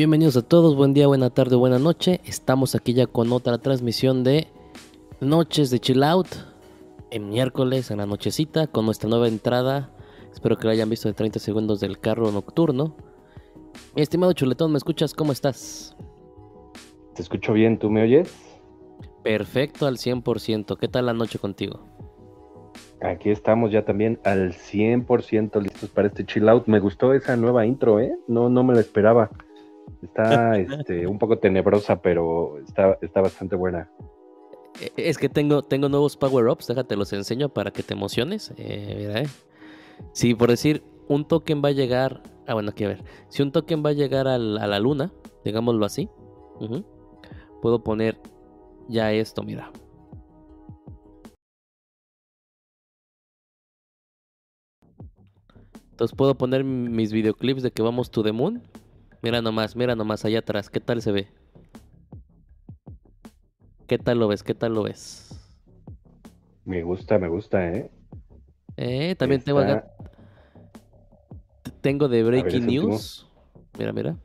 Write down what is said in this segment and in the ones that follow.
Bienvenidos a todos, buen día, buena tarde, buena noche. Estamos aquí ya con otra transmisión de Noches de Chill Out en miércoles, en la nochecita, con nuestra nueva entrada. Espero que la hayan visto de 30 segundos del carro nocturno. Mi estimado chuletón, ¿me escuchas? ¿Cómo estás? Te escucho bien, ¿tú me oyes? Perfecto, al 100%. ¿Qué tal la noche contigo? Aquí estamos ya también al 100% listos para este chill out. Me gustó esa nueva intro, ¿eh? No, no me la esperaba. Está este, un poco tenebrosa, pero está, está bastante buena. Eh, Es que tengo, tengo nuevos power-ups, déjate los enseño para que te emociones. Eh, mira, eh. Si por decir un token va a llegar, ah bueno, aquí a ver, si un token va a llegar al- a la luna, digámoslo así, puedo poner ya esto, mira. Entonces puedo poner mis videoclips de que vamos to the moon. Mira nomás, mira nomás allá atrás, ¿qué tal se ve? ¿Qué tal lo ves? ¿Qué tal lo ves? Me gusta, me gusta, ¿eh? Eh, también tengo acá. Tengo de ver, Breaking último. News. Mira, mira.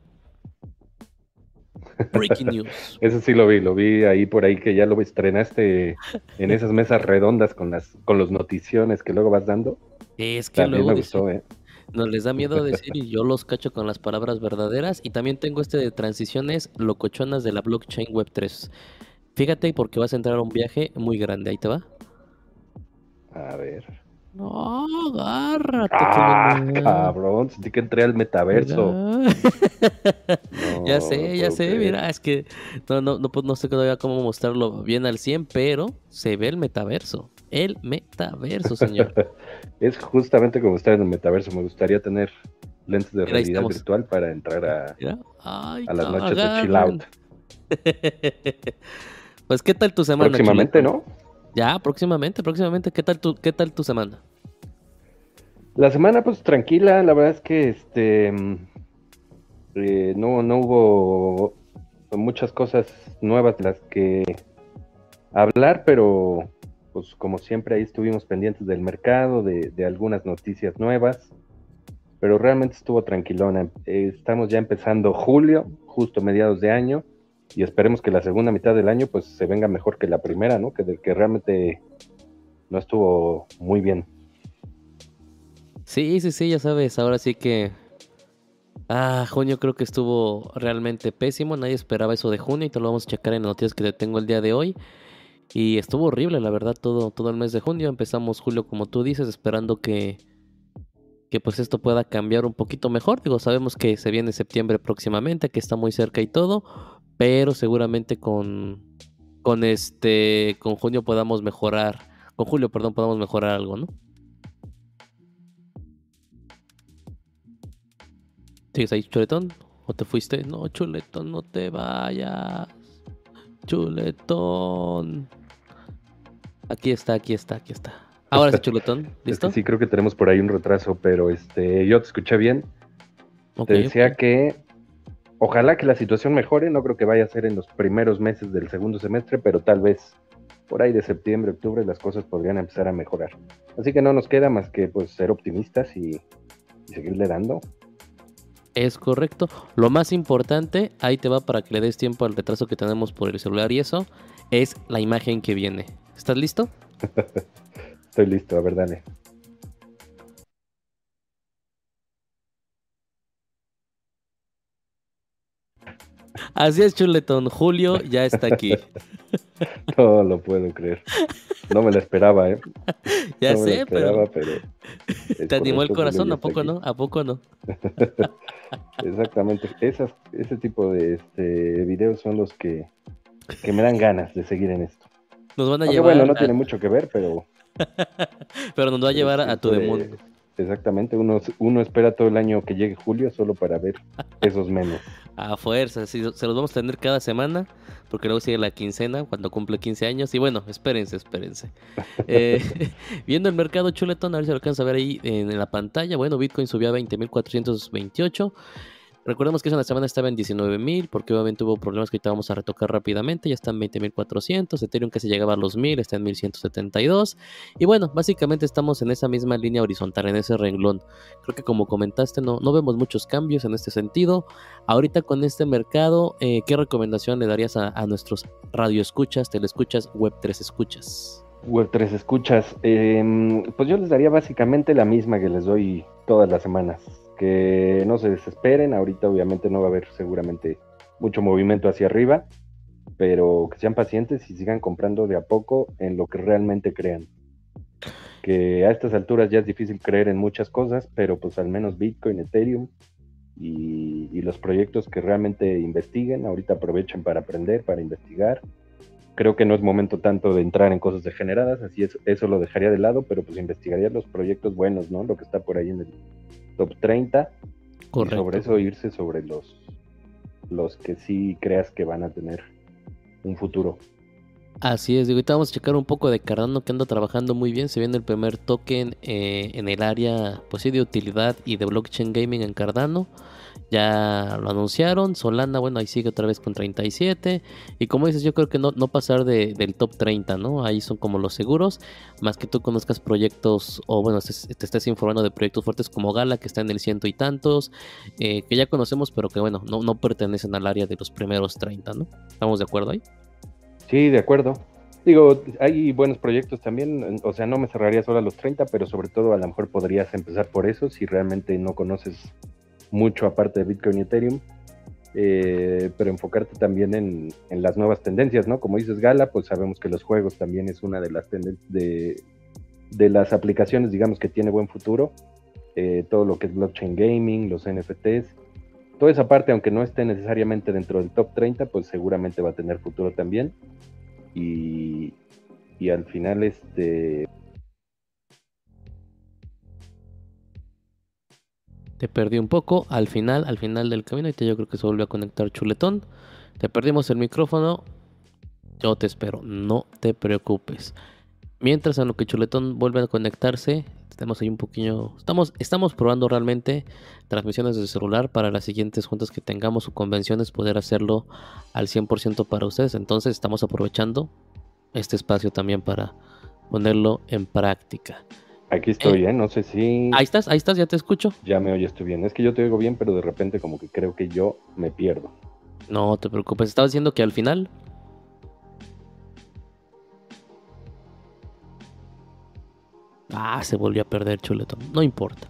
Breaking News. Ese sí lo vi, lo vi ahí por ahí que ya lo estrenaste en esas mesas redondas con las con los noticiones que luego vas dando. Es que También luego me dice- gustó, ¿eh? Nos les da miedo decir y yo los cacho con las palabras verdaderas. Y también tengo este de transiciones locochonas de la blockchain web 3. Fíjate porque vas a entrar a un viaje muy grande. Ahí te va. A ver. No, agárrate. Ah, cabrón, sentí que entré al metaverso. Ya sé, no ya sé, creer. mira, es que no, no, no, pues, no sé todavía cómo mostrarlo bien al 100, pero se ve el metaverso. El metaverso, señor. Es justamente como estar en el metaverso. Me gustaría tener lentes de Mira, realidad virtual para entrar a. Ay, a las no, noches de chill out. pues, ¿qué tal tu semana? Próximamente? ¿no? Ya, próximamente, próximamente. ¿Qué tal tu, qué tal tu semana? La semana, pues tranquila, la verdad es que este mm, eh, no, no hubo muchas cosas nuevas de las que hablar, pero pues como siempre ahí estuvimos pendientes del mercado, de, de algunas noticias nuevas, pero realmente estuvo tranquilona. Eh, estamos ya empezando julio, justo mediados de año, y esperemos que la segunda mitad del año pues se venga mejor que la primera, ¿no? Que, de- que realmente no estuvo muy bien. Sí, sí, sí, ya sabes, ahora sí que... Ah, junio creo que estuvo realmente pésimo, nadie esperaba eso de junio y te lo vamos a checar en las noticias que te tengo el día de hoy. Y estuvo horrible, la verdad, todo, todo el mes de junio. Empezamos julio, como tú dices, esperando que, que pues esto pueda cambiar un poquito mejor. Digo, sabemos que se viene septiembre próximamente, que está muy cerca y todo, pero seguramente con, con este, con junio podamos mejorar, con julio, perdón, podamos mejorar algo, ¿no? ¿Sigues ahí, chuletón? ¿O te fuiste? No, chuletón, no te vayas. Chuletón. Aquí está, aquí está, aquí está. Ahora sí, chuletón. Es ¿Listo? sí, creo que tenemos por ahí un retraso, pero este, yo te escuché bien. Te decía que ojalá que la situación mejore, no creo que vaya a ser en los primeros meses del segundo semestre, pero tal vez por ahí de septiembre, octubre las cosas podrían empezar a mejorar. Así que no nos queda más que pues ser optimistas y, y seguirle dando. Es correcto. Lo más importante, ahí te va para que le des tiempo al retraso que tenemos por el celular y eso, es la imagen que viene. ¿Estás listo? Estoy listo, a ver, dale. Así es, chuletón. Julio ya está aquí. No lo puedo creer. No me la esperaba, ¿eh? Ya no me la sé, esperaba, pero te animó el corazón, ¿a poco aquí. no? ¿A poco no? Exactamente. Esas, ese tipo de este, videos son los que, que me dan ganas de seguir en esto. Nos van a Aunque llevar, bueno, no a- tiene mucho que ver, pero... pero nos va a llevar a, a tu demonio. Exactamente, uno, uno espera todo el año que llegue julio solo para ver esos memes. A fuerza, sí, se los vamos a tener cada semana, porque luego sigue la quincena cuando cumple 15 años. Y bueno, espérense, espérense. Eh, viendo el mercado chuletón, a ver si lo alcanza a ver ahí en la pantalla. Bueno, Bitcoin subió a 20.428. Recordemos que esa semana estaba en 19.000 porque obviamente hubo problemas que ahorita vamos a retocar rápidamente. Ya está en 20.400. Ethereum casi llegaba a los 1.000, está en 1.172. Y bueno, básicamente estamos en esa misma línea horizontal, en ese renglón. Creo que como comentaste, no, no vemos muchos cambios en este sentido. Ahorita con este mercado, eh, ¿qué recomendación le darías a, a nuestros radioescuchas, telescuchas, web3 escuchas? Web3 escuchas. Em, pues yo les daría básicamente la misma que les doy todas las semanas que no se desesperen, ahorita obviamente no va a haber seguramente mucho movimiento hacia arriba, pero que sean pacientes y sigan comprando de a poco en lo que realmente crean. Que a estas alturas ya es difícil creer en muchas cosas, pero pues al menos Bitcoin, Ethereum y, y los proyectos que realmente investiguen, ahorita aprovechen para aprender, para investigar. Creo que no es momento tanto de entrar en cosas degeneradas, así es, eso lo dejaría de lado, pero pues investigaría los proyectos buenos, ¿no? Lo que está por ahí en el, top 30. Y sobre eso irse sobre los, los que sí creas que van a tener un futuro. Así es, digo, ahorita vamos a checar un poco de Cardano que anda trabajando muy bien. Se viene el primer token eh, en el área pues de utilidad y de blockchain gaming en Cardano. Ya lo anunciaron. Solana, bueno, ahí sigue otra vez con 37. Y como dices, yo creo que no, no pasar de, del top 30, ¿no? Ahí son como los seguros. Más que tú conozcas proyectos, o bueno, te, estés informando de proyectos fuertes como Gala, que está en el ciento y tantos, eh, que ya conocemos, pero que bueno, no, no pertenecen al área de los primeros 30, ¿no? ¿Estamos de acuerdo ahí? Sí, de acuerdo. Digo, hay buenos proyectos también, o sea, no me cerraría solo a los 30, pero sobre todo a lo mejor podrías empezar por eso si realmente no conoces mucho aparte de Bitcoin y Ethereum, eh, pero enfocarte también en, las nuevas tendencias, ¿no? Como dices Gala, pues sabemos que los juegos también es una de las de, de las aplicaciones, digamos, que tiene buen futuro. Eh, todo lo que es blockchain gaming, los NFTs, toda esa parte, aunque no esté necesariamente dentro del top 30, pues seguramente va a tener futuro también. Y, y al final, este, Te perdí un poco al final, al final del camino. Y yo creo que se volvió a conectar chuletón. Te perdimos el micrófono. Yo te espero, no te preocupes. Mientras en lo que chuletón vuelve a conectarse, tenemos ahí un poquillo. Estamos, estamos probando realmente transmisiones de celular para las siguientes juntas que tengamos o convenciones, poder hacerlo al 100% para ustedes. Entonces estamos aprovechando este espacio también para ponerlo en práctica. Aquí estoy, ¿eh? No sé si. Ahí estás, ahí estás, ya te escucho. Ya me oyes, estoy bien. Es que yo te oigo bien, pero de repente como que creo que yo me pierdo. No te preocupes, estaba diciendo que al final. Ah, se volvió a perder Chuletón. No importa.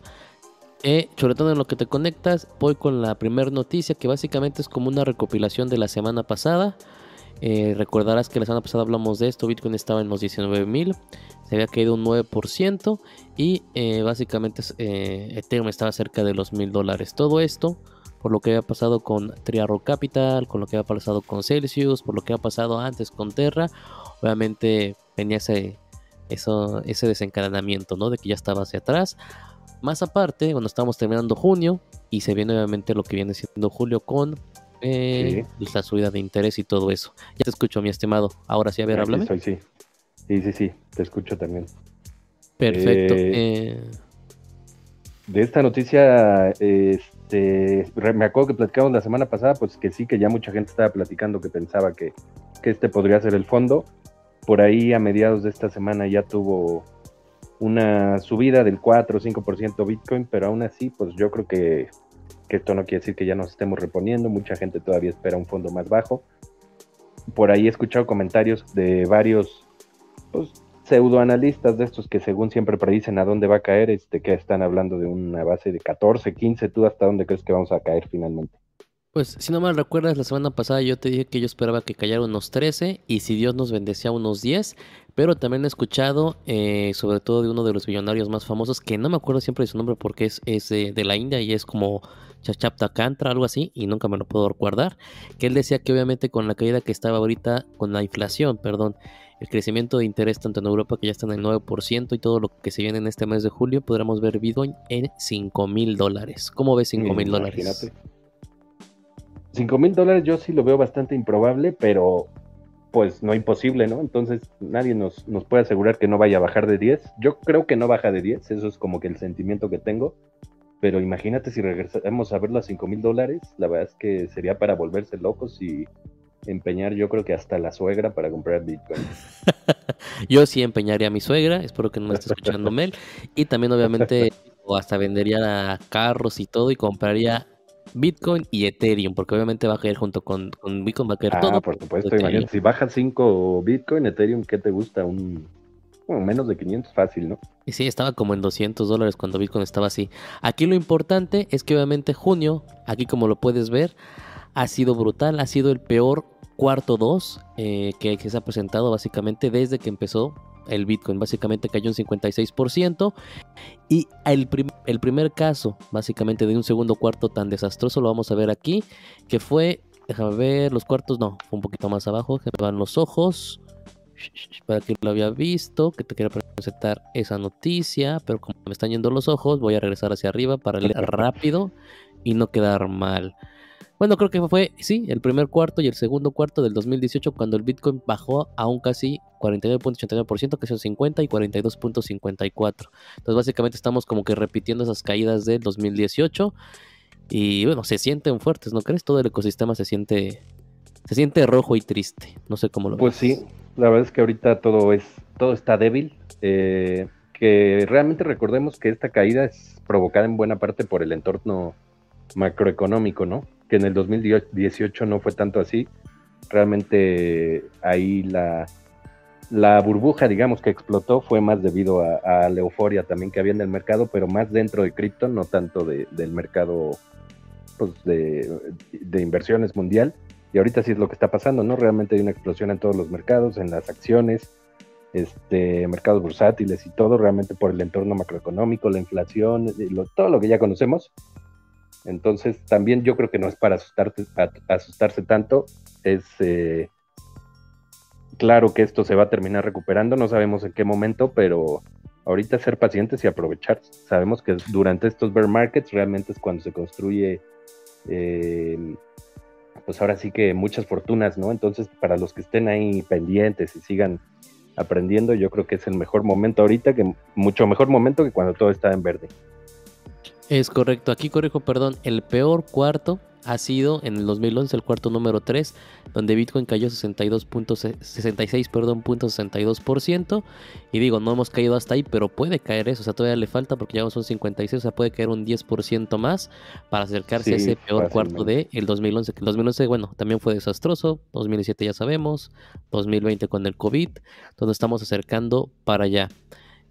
Eh, Chuletón, en lo que te conectas, voy con la primera noticia que básicamente es como una recopilación de la semana pasada. Eh, recordarás que la semana pasada hablamos de esto, Bitcoin estaba en los 19.000, se había caído un 9% y eh, básicamente eh, Ethereum estaba cerca de los 1.000 dólares. Todo esto por lo que había pasado con Triarro Capital, con lo que había pasado con Celsius, por lo que había pasado antes con Terra. Obviamente venía ese, eso, ese desencadenamiento, ¿no? De que ya estaba hacia atrás. Más aparte, cuando estamos terminando junio y se viene obviamente lo que viene siendo julio con eh, la subida de interés y todo eso. Ya te escucho, mi estimado. Ahora sí, a ver, háblame. sí. sí, sí, sí, te escucho también. Perfecto. Eh, eh, de esta noticia, este, me acuerdo que platicamos la semana pasada, pues que sí, que ya mucha gente estaba platicando que pensaba que, que este podría ser el fondo. Por ahí a mediados de esta semana ya tuvo una subida del 4 o 5% Bitcoin, pero aún así, pues yo creo que esto no quiere decir que ya nos estemos reponiendo, mucha gente todavía espera un fondo más bajo. Por ahí he escuchado comentarios de varios pues, pseudoanalistas de estos que según siempre predicen a dónde va a caer, este, que están hablando de una base de 14, 15, ¿tú hasta dónde crees que vamos a caer finalmente? Pues si no mal recuerdas, la semana pasada yo te dije que yo esperaba que cayera unos 13 y si Dios nos bendecía unos 10, pero también he escuchado eh, sobre todo de uno de los billonarios más famosos, que no me acuerdo siempre de su nombre porque es, es de, de la India y es como Chachapta Kantra, algo así, y nunca me lo puedo recordar, que él decía que obviamente con la caída que estaba ahorita, con la inflación, perdón, el crecimiento de interés tanto en Europa que ya está en el 9% y todo lo que se viene en este mes de julio, podremos ver Bitcoin en 5 mil dólares. ¿Cómo ves 5 mil dólares? 5 mil dólares yo sí lo veo bastante improbable, pero pues no imposible, ¿no? Entonces nadie nos, nos puede asegurar que no vaya a bajar de 10. Yo creo que no baja de 10, eso es como que el sentimiento que tengo pero imagínate si regresamos a verlo a 5 mil dólares, la verdad es que sería para volverse locos y empeñar yo creo que hasta la suegra para comprar Bitcoin. yo sí empeñaría a mi suegra, espero que no me esté escuchando Mel, y también obviamente o hasta vendería carros y todo y compraría Bitcoin y Ethereum, porque obviamente va a caer junto con, Bitcoin, va a caer ah, todo. por supuesto, imagínate, si baja 5 Bitcoin, Ethereum, ¿qué te gusta? Un menos de 500 fácil, ¿no? Y sí, estaba como en 200 dólares cuando Bitcoin estaba así. Aquí lo importante es que obviamente junio, aquí como lo puedes ver, ha sido brutal, ha sido el peor cuarto 2 eh, que, se ha presentado básicamente desde que empezó el Bitcoin. Básicamente cayó un 56%. Y el, primer caso, básicamente de un segundo cuarto tan desastroso, lo vamos a ver aquí, que fue, déjame ver, los cuartos, no, un poquito más abajo, que van los ojos para que lo había visto, que te quiero presentar esa noticia, pero como me están yendo los ojos, voy a regresar hacia arriba para leer rápido y no quedar mal. Bueno, creo que fue, sí, el primer cuarto y el segundo cuarto del 2018 cuando el Bitcoin bajó a un casi 49.89%, que son 50 y 42.54. Entonces básicamente estamos como que repitiendo esas caídas del 2018 y bueno, se sienten fuertes, ¿no crees? Todo el ecosistema se siente se siente rojo y triste. No sé cómo lo Pues sí, la verdad es que ahorita todo es todo está débil. Eh, que realmente recordemos que esta caída es provocada en buena parte por el entorno macroeconómico, ¿no? Que en el 2018 no fue tanto así. Realmente ahí la, la burbuja, digamos, que explotó fue más debido a, la euforia también que había en el mercado, pero más dentro de cripto, no tanto del mercado pues, de, de, inversiones mundial. Y ahorita sí es lo que está pasando, ¿no? Realmente hay una explosión en todos los mercados, en las acciones, este, mercados bursátiles y todo, realmente por el entorno macroeconómico, la inflación, todo lo que ya conocemos. Entonces, también yo creo que no es para asustarse tanto, es eh, claro que esto se va a terminar recuperando, no sabemos en qué momento, pero ahorita ser pacientes y aprovechar. Sabemos que durante estos bear markets realmente es cuando se construye eh, pues ahora sí que muchas fortunas, ¿no? Entonces, para los que estén ahí pendientes y sigan aprendiendo, yo creo que es el mejor momento ahorita, que mucho mejor momento que cuando todo está en verde. Es correcto, aquí corrijo, perdón, el peor cuarto ha sido en el 2011 el cuarto número 3, donde Bitcoin cayó 62.66, perdón, .62%. Y digo, no hemos caído hasta ahí, pero puede caer eso, o sea, todavía le falta porque ya son 56, o sea, puede caer un 10% más para acercarse a ese peor cuarto de el 2011, que el 2011, bueno, también fue desastroso, 2017 ya sabemos, 2020 con el COVID, donde estamos acercando para allá.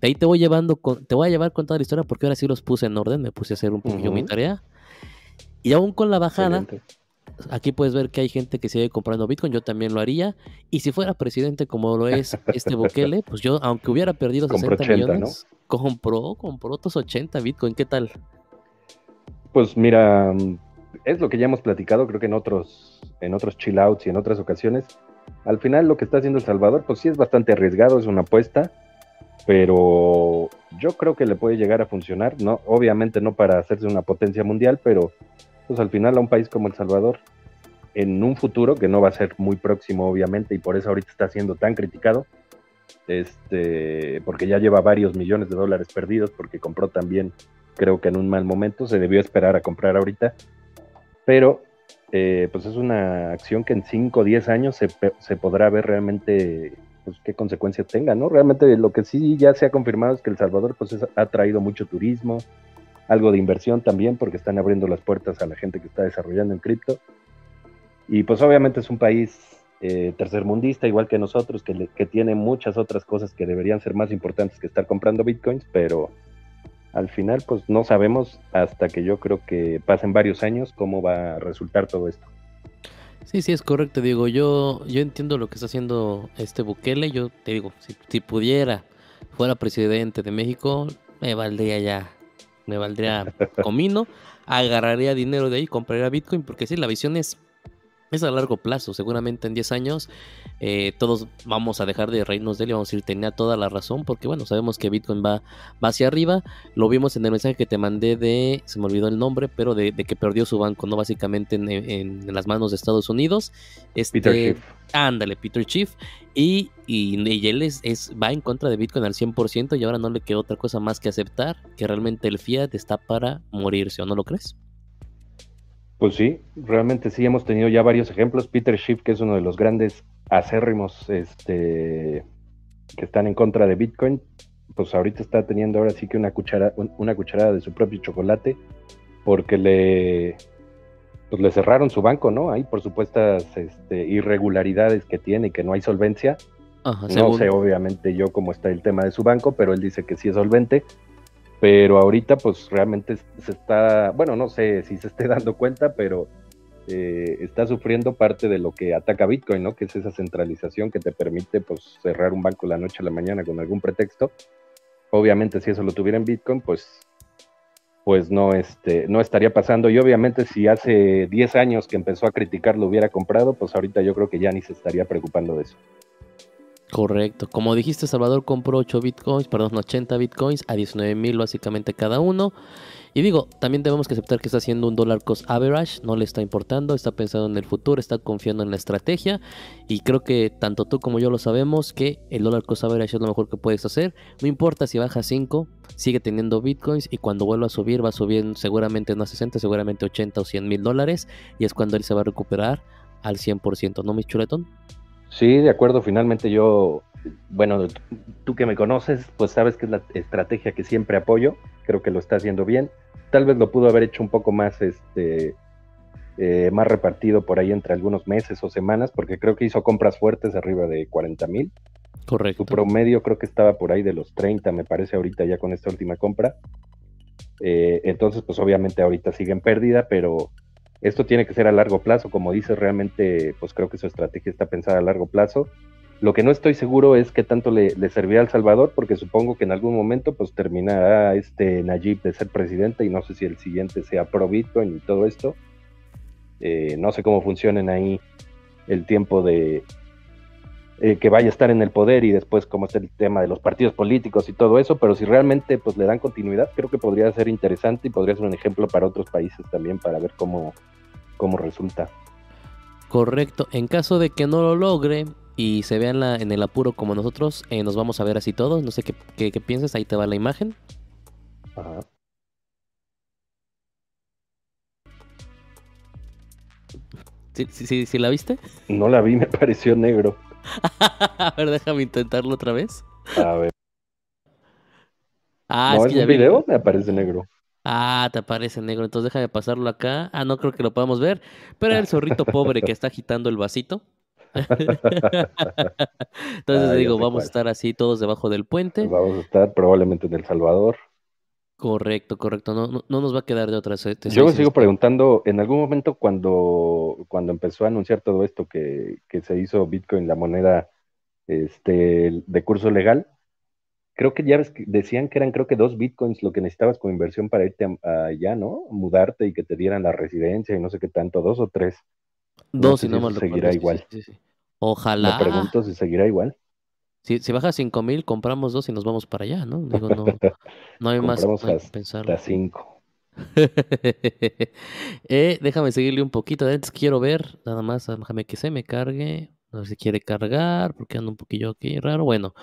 De ahí te voy llevando, te voy a llevar con toda la historia porque ahora sí los puse en orden, me puse a hacer un poquillo mi tarea. Y aún con la bajada, aquí puedes ver que hay gente que sigue comprando Bitcoin, yo también lo haría. Y si fuera presidente como lo es este Bukele, pues yo, aunque hubiera perdido 60 millones, compró, compró otros 80 Bitcoin, ¿qué tal? Pues mira, es lo que ya hemos platicado, creo que en otros, en otros chill outs y en otras ocasiones. Al final lo que está haciendo El Salvador, pues sí es bastante arriesgado, es una apuesta, pero yo creo que le puede llegar a funcionar, ¿no? Obviamente no para hacerse una potencia mundial, pero pues al final a un país como El Salvador, en un futuro, que no va a ser muy próximo obviamente, y por eso ahorita está siendo tan criticado, este, porque ya lleva varios millones de dólares perdidos, porque compró también, creo que en un mal momento, se debió esperar a comprar ahorita, pero eh, pues es una acción que en 5 o 10 años se, se podrá ver realmente pues, qué consecuencias tenga, ¿no? Realmente lo que sí ya se ha confirmado es que El Salvador pues ha traído mucho turismo, algo de inversión también, porque están abriendo las puertas a la gente que está desarrollando en cripto. Y pues obviamente es un país eh, tercermundista, igual que nosotros, que, que tiene muchas otras cosas que deberían ser más importantes que estar comprando bitcoins, pero al final pues no sabemos hasta que yo creo que pasen varios años cómo va a resultar todo esto. Sí, sí, es correcto, digo, yo, yo entiendo lo que está haciendo este Bukele, yo te digo, si, si pudiera, fuera presidente de México, me valdría ya me valdría comino, agarraría dinero de ahí, compraría Bitcoin, porque sí, la visión es es a largo plazo. Seguramente en 10 años eh, todos vamos a dejar de reírnos de él y vamos a decir, tenía toda la razón, porque bueno, sabemos que Bitcoin va, va hacia arriba. Lo vimos en el mensaje que te mandé de, se me olvidó el nombre, pero de, que perdió su banco, ¿no? Básicamente en, las manos de Estados Unidos. Este, Peter Schiff. Ándale, Peter Schiff. Y, y, él es, es, va en contra de Bitcoin al 100% y ahora no le queda otra cosa más que aceptar que realmente el fiat está para morirse, ¿o no lo crees? Pues sí, realmente sí hemos tenido ya varios ejemplos. Peter Schiff, que es uno de los grandes acérrimos este, que están en contra de Bitcoin, pues ahorita está teniendo ahora sí que una, cuchara, una cucharada de su propio chocolate, porque le, pues le cerraron su banco, ¿no? Hay por supuestas este, irregularidades que tiene y que no hay solvencia. no sé obviamente yo cómo está el tema de su banco, pero él dice que sí es solvente pero ahorita pues realmente se está, bueno, no sé si se esté dando cuenta, pero eh, está sufriendo parte de lo que ataca Bitcoin, ¿no? Que es esa centralización que te permite pues cerrar un banco la noche a la mañana con algún pretexto. Obviamente si eso lo tuviera en Bitcoin, pues pues no, este, no estaría pasando. Y obviamente si hace 10 años que empezó a criticar lo hubiera comprado, pues ahorita yo creo que ya ni se estaría preocupando de eso. Correcto. Como dijiste, Salvador compró 8 bitcoins, perdón, 80 bitcoins a 19 mil básicamente cada uno. Y digo, también debemos que aceptar que está haciendo un dollar cost average, no le está importando, está pensando en el futuro, está confiando en la estrategia. Y creo que tanto tú como yo lo sabemos que el dollar cost average es lo mejor que puedes hacer. No importa si baja 5, sigue teniendo bitcoins y cuando vuelva a subir va a subir seguramente no a 60, seguramente 80 o 100 mil dólares. Y es cuando él se va a recuperar al 100%, ¿no, mi chuletón? Sí, de acuerdo. Finalmente yo, bueno, tú que me conoces, pues sabes que es la estrategia que siempre apoyo. Creo que lo está haciendo bien. Tal vez lo pudo haber hecho un poco más, este, eh, más repartido por ahí entre algunos meses o semanas, porque creo que hizo compras fuertes arriba de 40 mil. Correcto. Su promedio creo que estaba por ahí de los 30, me parece ahorita ya con esta última compra. Eh, entonces, pues obviamente ahorita sigue en pérdida, pero esto tiene que ser a largo plazo, como dices, realmente, pues creo que su estrategia está pensada a largo plazo. Lo que no estoy seguro es qué tanto le, servirá al Salvador, porque supongo que en algún momento pues terminará este Nayib de ser presidente y no sé si el siguiente sea pro y todo esto. Eh, no sé cómo funcionen ahí el tiempo de eh, que vaya a estar en el poder y después cómo es el tema de los partidos políticos y todo eso, pero si realmente pues le dan continuidad, creo que podría ser interesante y podría ser un ejemplo para otros países también para ver cómo, cómo resulta. Correcto. En caso de que no lo logre y se vea en, el apuro como nosotros, eh, nos vamos a ver así todos. No sé qué, qué, piensas. Ahí te va la imagen. Ajá. ¿Sí, sí, sí, la viste? No la vi, me pareció negro. a ver, déjame intentarlo otra vez. A ver. Ah, es, que ya video me aparece negro. Ah, te aparece negro, entonces déjame pasarlo acá. Ah, no creo que lo podamos ver, pero el zorrito pobre que está agitando el vasito. entonces ah, digo, vamos a estar así todos debajo del puente. Vamos a estar probablemente en El Salvador. Correcto, correcto. No, no, nos va a quedar de otra. Yo me sigo preguntando, en algún momento cuando, cuando empezó a anunciar todo esto que, que se hizo Bitcoin la moneda este, de curso legal, creo que ya decían que eran creo que dos bitcoins lo que necesitabas como inversión para irte allá, ¿no? Mudarte y que te dieran la residencia y no sé qué tanto, dos o tres. Dos, y no si seguirá igual. Ojalá. Me pregunto si seguirá igual. Si, si baja cinco mil, compramos dos y nos vamos para allá, ¿no? Digo, no, no hay más que pensar. cinco. eh, déjame seguirle un poquito. Antes quiero ver, nada más, déjame que se me cargue. No sé si quiere cargar, porque anda un poquillo aquí raro. Bueno,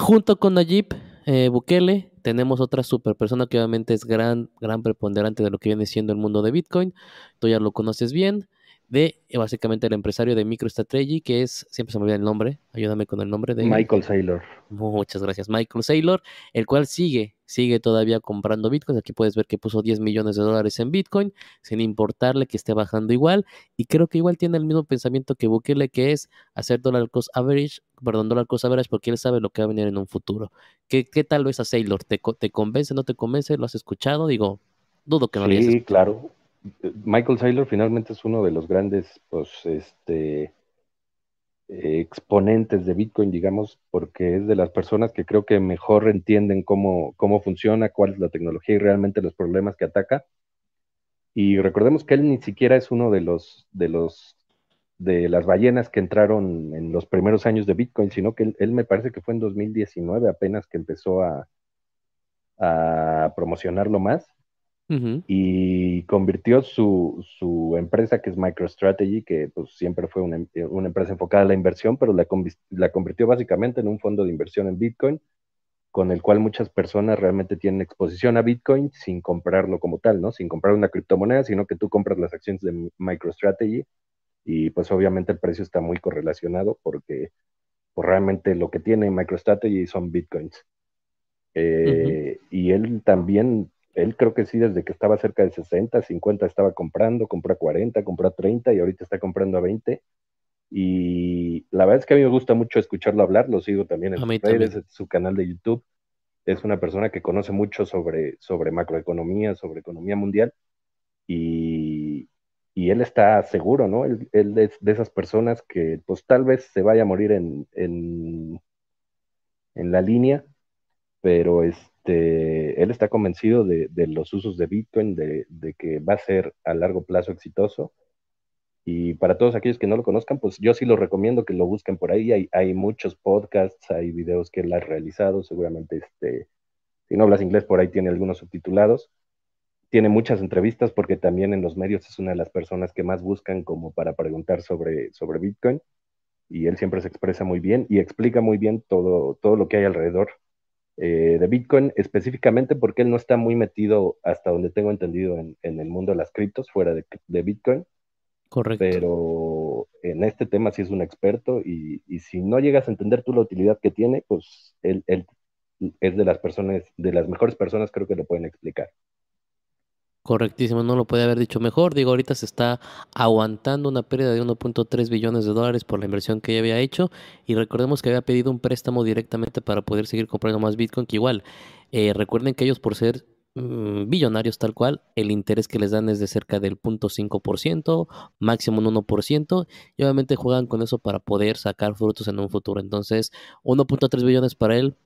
Junto con Nayib eh, Bukele, tenemos otra super persona que obviamente es gran, gran preponderante de lo que viene siendo el mundo de Bitcoin. Tú ya lo conoces bien de eh, básicamente el empresario de MicroStrategy, que es, siempre se me olvida el nombre, ayúdame con el nombre de... Michael Saylor. Muchas gracias, Michael Saylor, el cual sigue, sigue todavía comprando Bitcoin. Aquí puedes ver que puso 10 millones de dólares en Bitcoin, sin importarle que esté bajando igual. Y creo que igual tiene el mismo pensamiento que Bukele, que es hacer dollar cost average, perdón, dollar cost average, porque él sabe lo que va a venir en un futuro. ¿Qué, qué tal ves a Saylor? ¿Te, ¿Te convence, no te convence? ¿Lo has escuchado? Digo, dudo que no lo Sí, claro Michael Saylor finalmente es uno de los grandes pues, este, exponentes de Bitcoin, digamos, porque es de las personas que creo que mejor entienden cómo, cómo funciona, cuál es la tecnología y realmente los problemas que ataca. Y recordemos que él ni siquiera es uno de los, de los, de las ballenas que entraron en los primeros años de Bitcoin, sino que él, me parece que fue en 2019 apenas que empezó a, a promocionarlo más. Y convirtió su, su, empresa, que es MicroStrategy, que pues, siempre fue una, una, empresa enfocada a la inversión, pero la, la convirtió básicamente en un fondo de inversión en Bitcoin con el cual muchas personas realmente tienen exposición a Bitcoin sin comprarlo como tal, ¿no? Sin comprar una criptomoneda, sino que tú compras las acciones de MicroStrategy y pues obviamente el precio está muy correlacionado porque pues, realmente lo que tiene MicroStrategy son Bitcoins. Eh, y él también, él creo que sí, desde que estaba cerca de 60, 50 estaba comprando, compró a 40, compró a 30 y ahorita está comprando a 20 y la verdad es que a mí me gusta mucho escucharlo hablar, lo sigo también en su canal de YouTube. Es una persona que conoce mucho sobre, sobre macroeconomía, sobre economía mundial, y, y él está seguro, ¿no? Él, él, es de esas personas que pues tal vez se vaya a morir en, en, en la línea, pero este, él está convencido de, de los usos de Bitcoin, de, de que va a ser a largo plazo exitoso y para todos aquellos que no lo conozcan, pues yo sí lo recomiendo que lo busquen por ahí. Hay, hay muchos podcasts, hay videos que él ha realizado. Seguramente, este, si no hablas inglés, por ahí tiene algunos subtitulados. Tiene muchas entrevistas porque también en los medios es una de las personas que más buscan como para preguntar sobre, sobre Bitcoin. Y él siempre se expresa muy bien y explica muy bien todo, todo lo que hay alrededor eh, de Bitcoin, específicamente porque él no está muy metido, hasta donde tengo entendido, en, en el mundo de las criptos, fuera de, de Bitcoin Correcto. Pero en este tema sí es un experto y, si no llegas a entender tú la utilidad que tiene, pues él, es de las personas, de las mejores personas creo que lo pueden explicar. Correctísimo, no lo puede haber dicho mejor. Digo, ahorita se está aguantando una pérdida de 1.3 billones de dólares por la inversión que ya había hecho. Y recordemos que había pedido un préstamo directamente para poder seguir comprando más Bitcoin, que igual, eh, recuerden que ellos por ser Mm, billonarios tal cual, el interés que les dan es de cerca del 0.5%, máximo un 1%, y obviamente juegan con eso para poder sacar frutos en un futuro. Entonces, 1.3 billones para él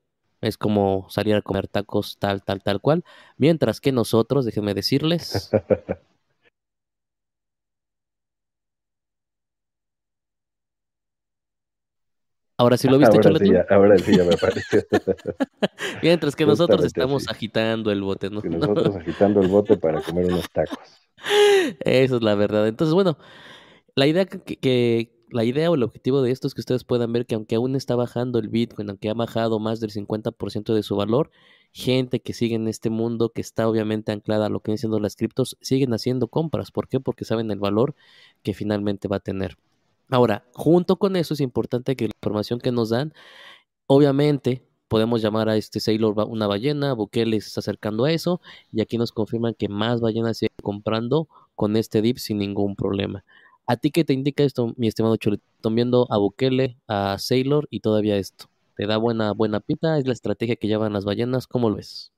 es como salir a comer tacos tal, tal, tal cual, mientras que nosotros, déjenme decirles, Ahora sí lo viste, ahora sí, ya, ahora sí ya me pareció. Mientras que nosotros estamos agitando el bote, ¿no? nosotros agitando el bote para comer unos tacos. Eso es la verdad. Entonces, bueno, la idea que, la idea o el objetivo de esto es que ustedes puedan ver que aunque aún está bajando el Bitcoin, aunque ha bajado más del 50% de su valor, gente que sigue en este mundo, que está obviamente anclada a lo que vienen siendo las criptos, siguen haciendo compras. ¿Por qué? Porque saben el valor que finalmente va a tener. Ahora, junto con eso es importante que la información que nos dan, obviamente podemos llamar a este Sailor una ballena, Bukele se está acercando a eso y aquí nos confirman que más ballenas siguen comprando con este dip sin ningún problema. ¿A ti qué te indica esto, mi estimado Chulito? Viendo a Bukele, a Sailor y todavía esto. ¿Te da buena, buena pita? ¿Es la estrategia que llevan las ballenas? ¿Cómo lo ves?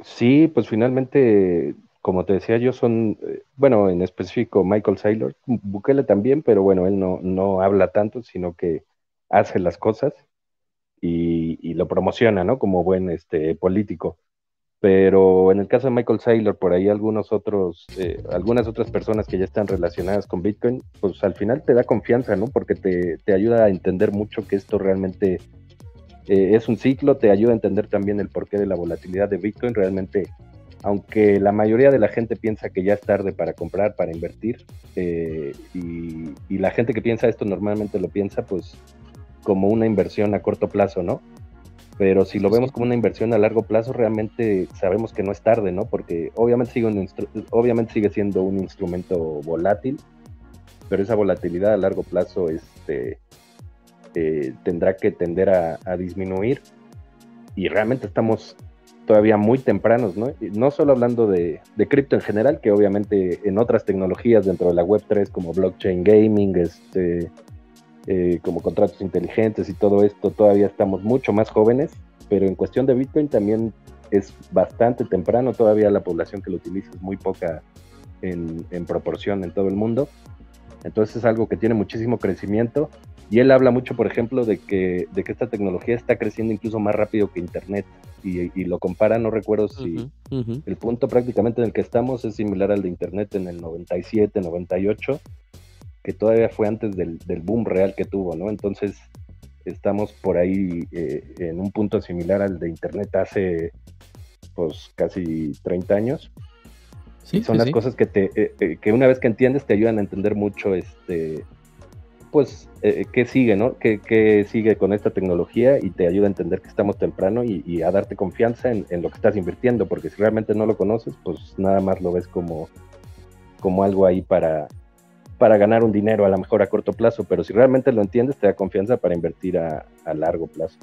Sí, pues finalmente como te decía yo, son, eh, bueno, en específico Michael Saylor, Bukele también, pero bueno, él no, no habla tanto, sino que hace las cosas y, lo promociona, ¿no? Como buen este, político. Pero en el caso de Michael Saylor, por ahí algunos otros, eh, algunas otras personas que ya están relacionadas con Bitcoin, pues al final te da confianza, ¿no? Porque te, ayuda a entender mucho que esto realmente eh, es un ciclo, te ayuda a entender también el porqué de la volatilidad de Bitcoin. Realmente aunque la mayoría de la gente piensa que ya es tarde para comprar, para invertir, eh, y, la gente que piensa esto normalmente lo piensa pues como una inversión a corto plazo, ¿no? Pero si lo vemos como una inversión a largo plazo, realmente sabemos que no es tarde, ¿no? Porque obviamente sigue, obviamente sigue siendo un instrumento volátil, pero esa volatilidad a largo plazo este, eh, tendrá que tender a, a disminuir y realmente estamos todavía muy tempranos, ¿no? no solo hablando de, cripto en general, que obviamente en otras tecnologías dentro de la Web3 como blockchain gaming, este, eh, como contratos inteligentes y todo esto, todavía estamos mucho más jóvenes, pero en cuestión de Bitcoin también es bastante temprano, todavía la población que lo utiliza es muy poca en, en proporción en todo el mundo. Entonces es algo que tiene muchísimo crecimiento Y él habla mucho, por ejemplo, de que, de que esta tecnología está creciendo incluso más rápido que Internet. Y, lo compara, no recuerdo si el punto prácticamente en el que estamos es similar al de Internet en el 97, 98, que todavía fue antes del, boom real que tuvo, ¿no? Entonces estamos por ahí eh, en un punto similar al de Internet hace pues casi 30 años. Sí, son las cosas que te eh, eh, que una vez que entiendes te ayudan a entender mucho este pues, eh, qué sigue, ¿no? ¿Qué, sigue con esta tecnología y te ayuda a entender que estamos temprano y, a darte confianza en, lo que estás invirtiendo, porque si realmente no lo conoces, pues nada más lo ves como, como algo ahí para, para ganar un dinero a lo mejor a corto plazo, pero si realmente lo entiendes, te da confianza para invertir a, largo plazo.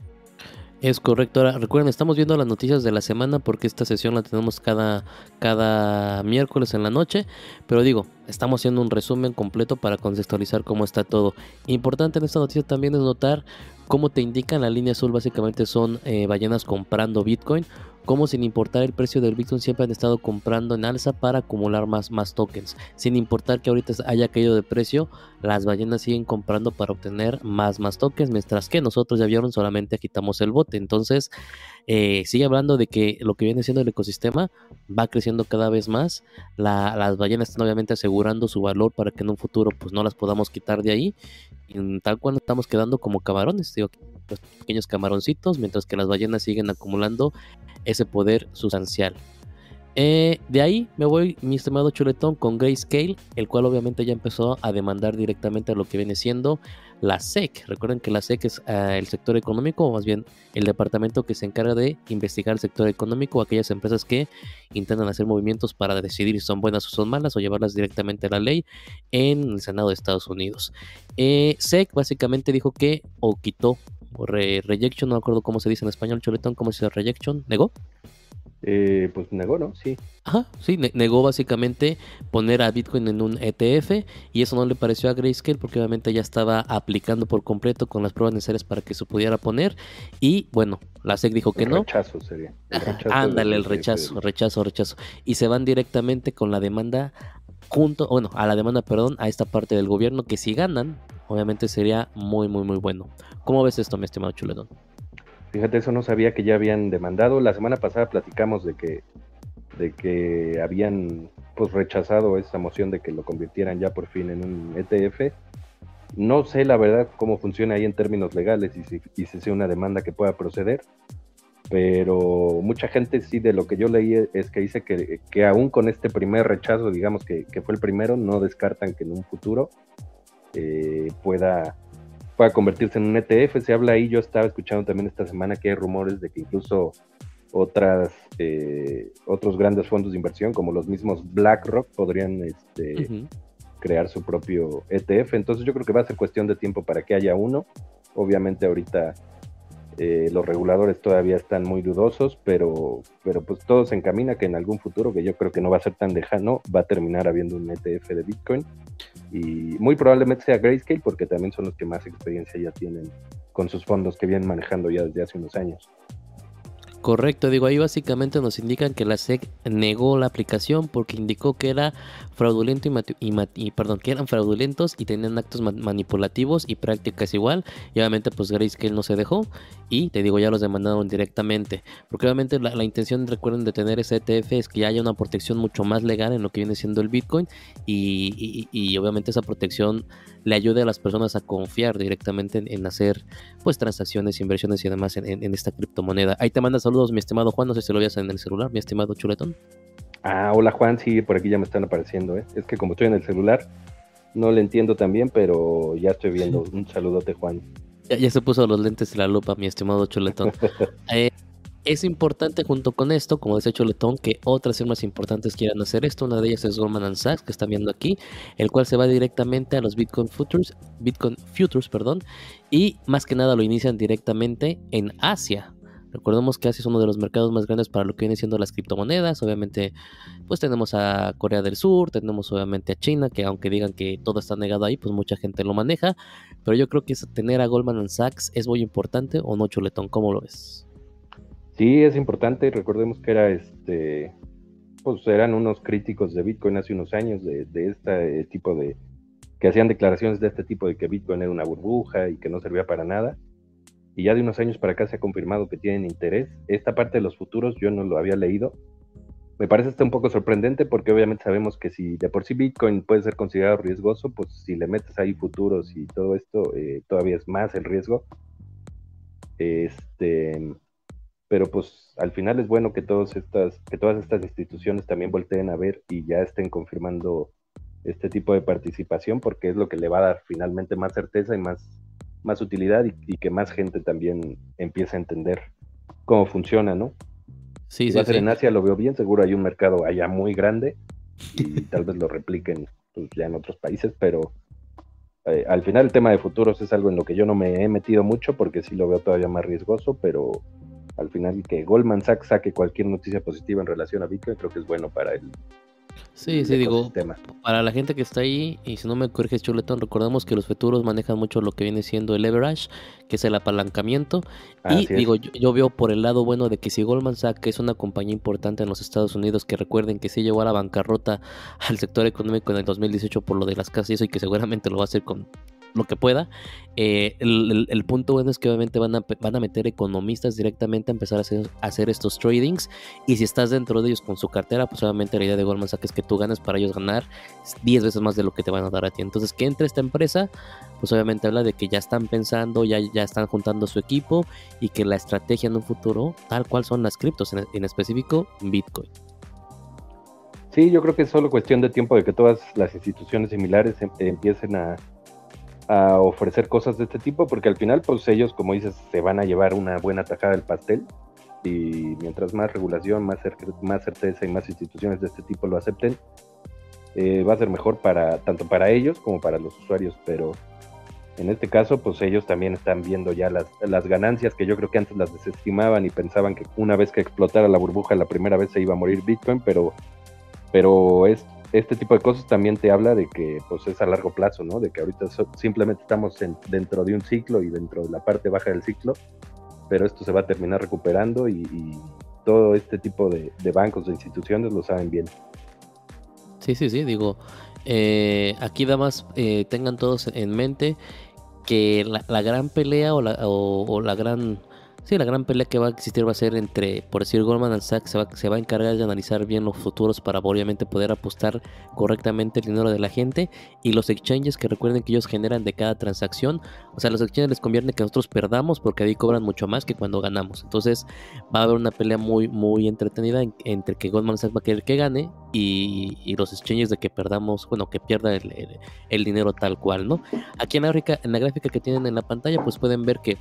Es correcto. Ahora, recuerden, estamos viendo las noticias de la semana porque esta sesión la tenemos cada, cada miércoles en la noche. Pero digo, estamos haciendo un resumen completo para contextualizar cómo está todo. Importante en esta noticia también es notar cómo te indican la línea azul. Básicamente son eh, ballenas comprando Bitcoin como sin importar el precio del Bitcoin siempre han estado comprando en alza para acumular más, más tokens. Sin importar que ahorita haya caído de precio, las ballenas siguen comprando para obtener más, más tokens, mientras que nosotros ya vieron solamente quitamos el bote. Entonces, eh, sigue hablando de que lo que viene siendo el ecosistema va creciendo cada vez más. las ballenas están obviamente asegurando su valor para que en un futuro pues no las podamos quitar de ahí. Y tal cual estamos quedando como camarones, digo, los pequeños camaroncitos, mientras que las ballenas siguen acumulando ese poder sustancial. Eh, de ahí me voy, mi estimado chuletón, con Grayscale, el cual obviamente ya empezó a demandar directamente a lo que viene siendo la SEC. Recuerden que la SEC es eh, el sector económico, o más bien el departamento que se encarga de investigar el sector económico, aquellas empresas que intentan hacer movimientos para decidir si son buenas o son malas, o llevarlas directamente a la ley en el Senado de Estados Unidos. Eh, SEC básicamente dijo que, o quitó rejection, no me acuerdo cómo se dice en español, Choletón, ¿cómo se dice rejection? ¿Negó? Eh, pues negó, ¿no? Sí. Ajá, sí, negó básicamente poner a Bitcoin en un ETF y eso no le pareció a Grayscale porque obviamente ya estaba aplicando por completo con las pruebas necesarias para que se pudiera poner y bueno, la SEC dijo que no. Rechazo sería. Ándale, el rechazo, rechazo, rechazo. Y se van directamente con la demanda junto, bueno, a la demanda, perdón, a esta parte del gobierno que si ganan, obviamente sería muy, muy, muy bueno. ¿Cómo ves esto, mi estimado Chuledón? Fíjate, eso no sabía que ya habían demandado. La semana pasada platicamos de que, de que habían pues rechazado esa moción de que lo convirtieran ya por fin en un ETF. No sé la verdad cómo funciona ahí en términos legales y si, y si sea una demanda que pueda proceder, pero mucha gente sí de lo que yo leí es que dice que, que aún con este primer rechazo, digamos que, que, fue el primero, no descartan que en un futuro eh, pueda pueda convertirse en un ETF. Se habla ahí, yo estaba escuchando también esta semana que hay rumores de que incluso otras eh, otros grandes fondos de inversión como los mismos BlackRock podrían este, crear su propio ETF. Entonces yo creo que va a ser cuestión de tiempo para que haya uno. Obviamente ahorita eh, los reguladores todavía están muy dudosos, pero, pero pues todo se encamina que en algún futuro, que yo creo que no va a ser tan lejano, va a terminar habiendo un ETF de Bitcoin. Y muy probablemente sea Grayscale, porque también son los que más experiencia ya tienen con sus fondos que vienen manejando ya desde hace unos años. Correcto, digo, ahí básicamente nos indican que la SEC negó la aplicación porque indicó que era fraudulento y, perdón, que eran fraudulentos y tenían actos manipulativos y prácticas igual. Y obviamente pues Grayscale no se dejó y te digo ya los demandaron directamente. Porque obviamente la, intención, recuerden, de tener ese ETF es que haya una protección mucho más legal en lo que viene siendo el Bitcoin y, y obviamente esa protección le ayude a las personas a confiar directamente en, hacer pues transacciones, inversiones y demás en, esta criptomoneda. Ahí te manda saludos, mi estimado Juan, no sé si lo veas en el celular, mi estimado Chuletón. Ah, hola Juan, sí, por aquí ya me están apareciendo, ¿eh? Es que como estoy en el celular, no le entiendo tan bien, pero ya estoy viendo. Un saludote, Juan. Ya, se puso los lentes y la lupa, mi estimado Chuletón. eh, es importante junto con esto, como decía Choletón, que otras firmas importantes quieran hacer esto. Una de ellas es Goldman Sachs, que están viendo aquí, el cual se va directamente a los Bitcoin Futures, Bitcoin Futures, perdón, y más que nada lo inician directamente en Asia. Recordemos que Asia es uno de los mercados más grandes para lo que vienen siendo las criptomonedas. Obviamente, pues tenemos a Corea del Sur, tenemos obviamente a China, que aunque digan que todo está negado ahí, pues mucha gente lo maneja. Pero yo creo que tener a Goldman Sachs es muy importante, ¿o no, Choletón? ¿Cómo lo ves? Sí, es importante. Recordemos que era este, pues eran unos críticos de Bitcoin hace unos años de, este tipo de, que hacían declaraciones de este tipo de que Bitcoin era una burbuja y que no servía para nada. Y ya de unos años para acá se ha confirmado que tienen interés. Esta parte de los futuros yo no lo había leído. Me parece hasta un poco sorprendente porque obviamente sabemos que si de por sí Bitcoin puede ser considerado riesgoso, pues si le metes ahí futuros y todo esto, eh, todavía es más el riesgo. Este, pero pues al final es bueno que todas estas, que todas estas instituciones también volteen a ver y ya estén confirmando este tipo de participación porque es lo que le va a dar finalmente más certeza y más, más utilidad y, que más gente también empiece a entender cómo funciona, ¿no? Sí, sí, va a ser en Asia, lo veo bien, seguro hay un mercado allá muy grande y tal vez lo repliquen pues, ya en otros países, pero eh, al final el tema de futuros es algo en lo que yo no me he metido mucho porque sí lo veo todavía más riesgoso, pero al final que Goldman Sachs saque cualquier noticia positiva en relación a Bitcoin creo que es bueno para el, Sí, sí, digo, para la gente que está ahí, y si no me corriges, Chuletón, recordemos que los futuros manejan mucho lo que viene siendo el leverage, que es el apalancamiento. y digo, yo, veo por el lado bueno de que si Goldman Sachs, que es una compañía importante en los Estados Unidos, que recuerden que sí llevó a la bancarrota al sector económico en el 2018 por lo de las casas y eso, y que seguramente lo va a hacer con lo que pueda. Eh, el, punto bueno es que obviamente van a, van a meter economistas directamente a empezar a hacer, estos tradings. Y si estás dentro de ellos con su cartera, pues obviamente la idea de Goldman Sachs es que tú ganes para ellos ganar 10 veces más de lo que te van a dar a ti. Entonces, que entre esta empresa, pues obviamente habla de que ya están pensando, ya, ya están juntando su equipo y que la estrategia en un futuro, tal cual son las criptos, en, en específico Bitcoin. Sí, yo creo que es solo cuestión de tiempo de que todas las instituciones similares em, empiecen a, a ofrecer cosas de este tipo, porque al final, pues ellos, como dices, se van a llevar una buena tajada del pastel. Y mientras más regulación, más, más certeza y más instituciones de este tipo lo acepten, eh, va a ser mejor para tanto para ellos como para los usuarios. Pero en este caso, pues ellos también están viendo ya las, las ganancias que yo creo que antes las desestimaban y pensaban que una vez que explotara la burbuja la primera vez se iba a morir Bitcoin, pero, pero es este tipo de cosas también te habla de que pues es a largo plazo, ¿no? De que ahorita simplemente estamos dentro de un ciclo y dentro de la parte baja del ciclo, pero esto se va a terminar recuperando y, todo este tipo de, bancos, de instituciones lo saben bien. Sí, sí, sí, digo, eh, aquí además eh, tengan todos en mente que la, gran pelea o la, o la gran Sí, la gran pelea que va a existir va a ser entre, por decir, Goldman Sachs se va, se va a encargar de analizar bien los futuros para obviamente poder apostar correctamente el dinero de la gente y los exchanges que recuerden que ellos generan de cada transacción. O sea, los exchanges les conviene que nosotros perdamos porque ahí cobran mucho más que cuando ganamos. Entonces va a haber una pelea muy, muy entretenida entre que Goldman Sachs va a querer que gane y, los exchanges de que perdamos, bueno, que pierda el, dinero tal cual, ¿no? Aquí en África, en la gráfica que tienen en la pantalla, pues pueden ver que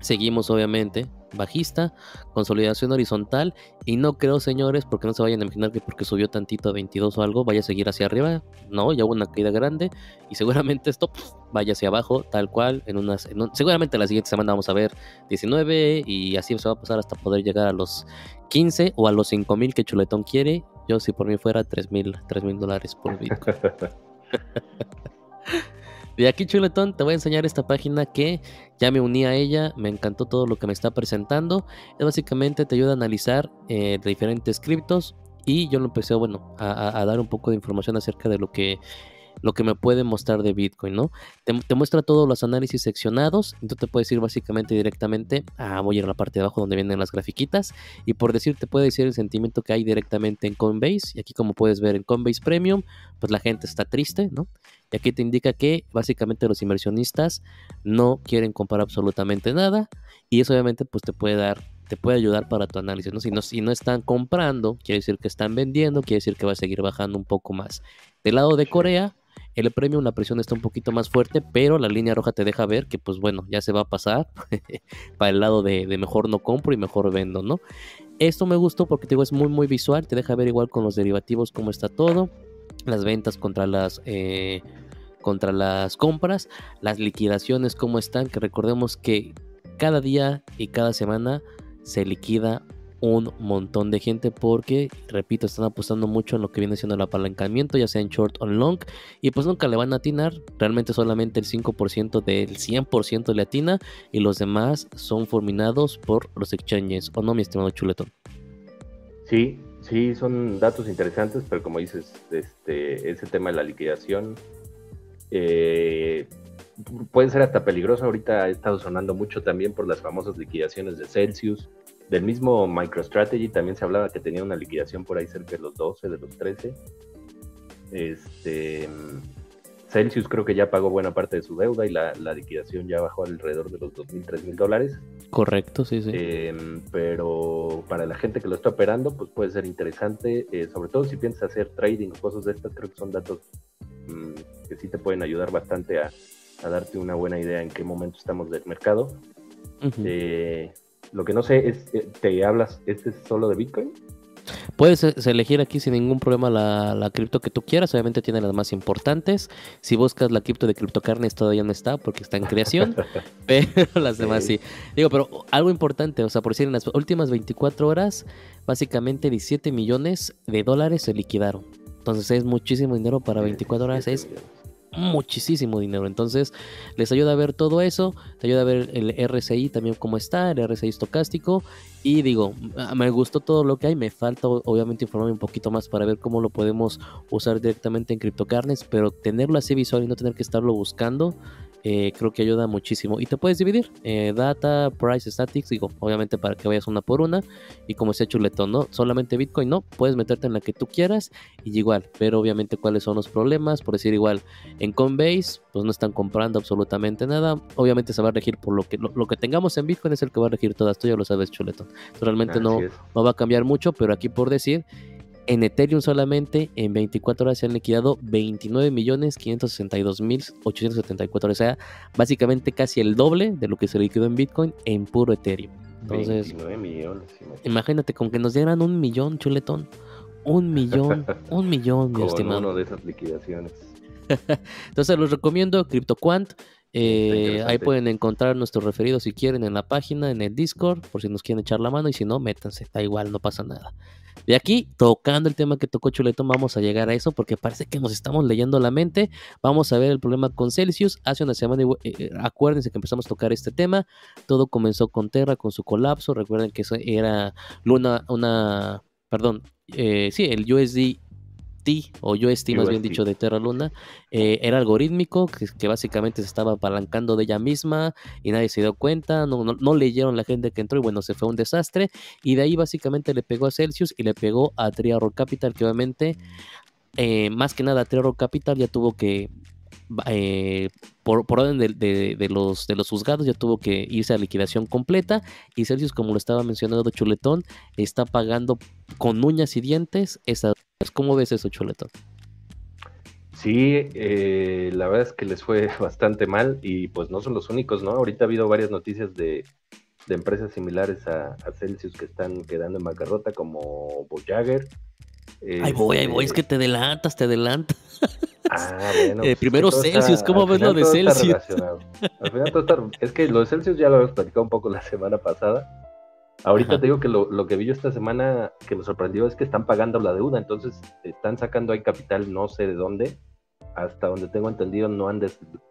Seguimos obviamente bajista, consolidación horizontal y no creo señores, porque no se vayan a imaginar que porque subió tantito a 22 o algo vaya a seguir hacia arriba, no, ya hubo una caída grande y seguramente esto vaya hacia abajo tal cual, en unas, seguramente la siguiente semana vamos a ver 19 y así se va a pasar hasta poder llegar a los 15 o a los 5000 que Chuletón quiere, yo si por mí fuera 3000 mil dólares por Bitcoin. De aquí, chuletón, te voy a enseñar esta página que ya me uní a ella, me encantó todo lo que me está presentando. Es básicamente te ayuda a analizar eh, diferentes criptos y yo lo empecé, bueno, a, dar un poco de información acerca de lo que lo que me puede mostrar de Bitcoin, ¿no? Te, muestra todos los análisis seccionados, entonces te puedes ir básicamente directamente a, voy a ir a la parte de abajo donde vienen las grafiquitas, y por decir, te puede decir el sentimiento que hay directamente en Coinbase, y aquí como puedes ver en Coinbase Premium, pues la gente está triste, ¿no? Y aquí te indica que básicamente los inversionistas no quieren comprar absolutamente nada, y eso obviamente pues te puede dar te puede ayudar para tu análisis. ¿no? Si, no, si no están comprando, quiere decir que están vendiendo, quiere decir que va a seguir bajando un poco más. Del lado de Corea, el premium, la presión está un poquito más fuerte, pero la línea roja te deja ver que, pues bueno, ya se va a pasar para el lado de, mejor no compro y mejor vendo, ¿no? Esto me gustó porque te digo, es muy, muy visual, te deja ver igual con los derivativos cómo está todo, las ventas contra las. Eh, contra las compras, las liquidaciones cómo están, que recordemos que cada día y cada semana se liquida un montón de gente porque, repito, están apostando mucho en lo que viene siendo el apalancamiento, ya sea en short o en long, y pues nunca le van a atinar, realmente solamente el 5% del 100% le atina y los demás son fulminados por los exchanges, ¿o no, mi estimado chuletón? Sí, sí, son datos interesantes, pero como dices, este, ese tema de la liquidación Eh, puede ser hasta peligroso. Ahorita ha estado sonando mucho también por las famosas liquidaciones de Celsius. Del mismo MicroStrategy también se hablaba que tenía una liquidación por ahí cerca de los 12, de los 13. Este, Celsius creo que ya pagó buena parte de su deuda y la, liquidación ya bajó alrededor de los 2.000, 3.000 dólares. Correcto, sí, sí. Em, pero para la gente que lo está operando, pues puede ser interesante, eh, sobre todo si piensas hacer trading o cosas de estas, creo que son datos mm, que sí te pueden ayudar bastante a, darte una buena idea en qué momento estamos del mercado. Lo que no sé es, eh, ¿te hablas, este es solo de Bitcoin? Puedes eh, elegir aquí sin ningún problema la, cripto que tú quieras. Obviamente tiene las más importantes. Si buscas la cripto de CryptoCarnes todavía no está porque está en creación. pero las demás sí. Digo, pero algo importante, o sea, por decir, en las últimas 24 horas, básicamente 17 millones de dólares se liquidaron. Entonces es muchísimo dinero para 24 horas. Es muchísimo dinero. Entonces, les ayuda a ver todo eso, te ayuda a ver el RSI también cómo está, el RSI estocástico. Y digo, ah, me gustó todo lo que hay, me falta obviamente informarme un poquito más para ver cómo lo podemos usar directamente en CryptoCarnes, pero tenerlo así visual y no tener que estarlo buscando eh, creo que ayuda muchísimo. Y te puedes dividir eh, data, price, statics, digo, obviamente para que vayas una por una. Y como sea chuletón, ¿no? Solamente Bitcoin, no, puedes meterte en la que tú quieras y igual, pero obviamente cuáles son los problemas. Por decir igual, en Coinbase, pues no están comprando absolutamente nada. Obviamente se va a regir por lo que lo, que tengamos en Bitcoin es el que va a regir todas. Tú ya lo sabes, chuletón. Realmente no, no va a cambiar mucho, pero aquí por decir en Ethereum solamente en 24 horas se han liquidado 29.562.874. O sea, básicamente casi el doble de lo que se liquidó en Bitcoin en puro Ethereum. Entonces, 29 millones. Imagínate, con que nos dieran un millón, chuletón. Un millón, un millón, mi estimado. uno de esas liquidaciones. Entonces los recomiendo CryptoQuant. Eh, ahí pueden encontrar nuestros referidos si quieren en la página, en el Discord, por si nos quieren echar la mano. Y si no, métanse, da igual, no pasa nada. De aquí, tocando el tema que tocó Chuletón, vamos a llegar a eso porque parece que nos estamos leyendo la mente. Vamos a ver el problema con Celsius. Hace una semana, eh, eh, acuérdense que empezamos a tocar este tema. Todo comenzó con Terra, con su colapso. Recuerden que eso era Luna, una, perdón, eh, sí, el USD o yo más bien dicho, de Terra Luna, eh, era algorítmico, que, básicamente se estaba apalancando de ella misma y nadie se dio cuenta, no, no, leyeron la gente que entró y bueno, se fue un desastre. Y de ahí básicamente le pegó a Celsius y le pegó a Triarro Capital, que obviamente, eh, más que nada, Triarro Capital ya tuvo que eh, por, orden de, los, de los juzgados ya tuvo que irse a liquidación completa y Celsius, como lo estaba mencionando Chuletón, está pagando con uñas y dientes esa... ¿Cómo ves eso, Chuletón? Sí, eh, la verdad es que les fue bastante mal y pues no son los únicos, ¿no? Ahorita ha habido varias noticias de, empresas similares a, Celsius que están quedando en bancarrota como Voyager. Ahí voy, ahí voy, es que te adelantas, te adelantas. Ah, bueno. Eh, pues primero Celsius, ¿cómo ves lo de Celsius? Al final todo está, es que lo de Celsius ya lo habíamos platicado un poco la semana pasada. Ahorita te digo que lo, que vi yo esta semana que me sorprendió es que están pagando la deuda, entonces están sacando ahí capital no sé de dónde. Hasta donde tengo entendido no han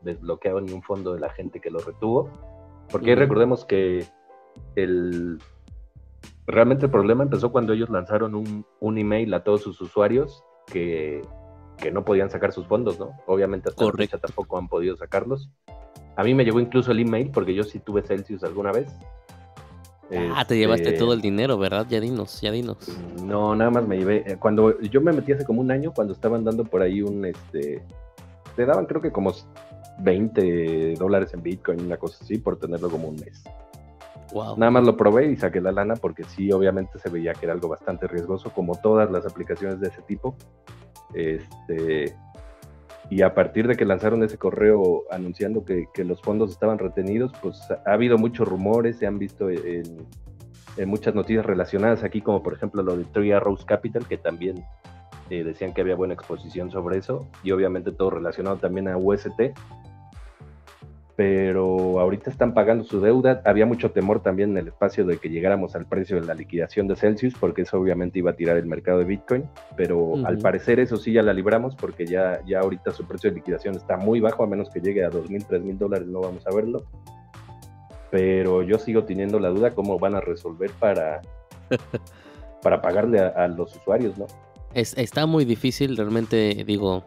desbloqueado ni un fondo de la gente que lo retuvo. Porque recordemos que el, realmente el problema empezó cuando ellos lanzaron un, un email a todos sus usuarios que que no podían sacar sus fondos, ¿no? Obviamente hasta la tampoco han podido sacarlos. A mí me llegó incluso el email porque yo sí tuve Celsius alguna vez. Ah, te llevaste este, todo el dinero, ¿verdad? Ya dinos, ya dinos. No, nada más me llevé. Eh, cuando yo me metí hace como un año, cuando estaban dando por ahí un, este, te daban creo que como 20 dólares en Bitcoin, una cosa así, por tenerlo como un mes. Wow. Nada más lo probé y saqué la lana porque sí, obviamente se veía que era algo bastante riesgoso, como todas las aplicaciones de ese tipo. Este, y a partir de que lanzaron ese correo anunciando que, los fondos estaban retenidos, pues ha habido muchos rumores, se han visto en, muchas noticias relacionadas aquí, como por ejemplo lo de Three Arrows Capital, que también eh, decían que había buena exposición sobre eso, y obviamente todo relacionado también a UST, pero ahorita están pagando su deuda. Había mucho temor también en el espacio de que llegáramos al precio de la liquidación de Celsius, porque eso obviamente iba a tirar el mercado de Bitcoin, pero al parecer eso sí ya la libramos, porque ya, ya ahorita su precio de liquidación está muy bajo, a menos que llegue a 2.000, 3.000 dólares, no vamos a verlo. Pero yo sigo teniendo la duda cómo van a resolver para, para pagarle a, los usuarios, ¿no? está muy difícil, realmente digo,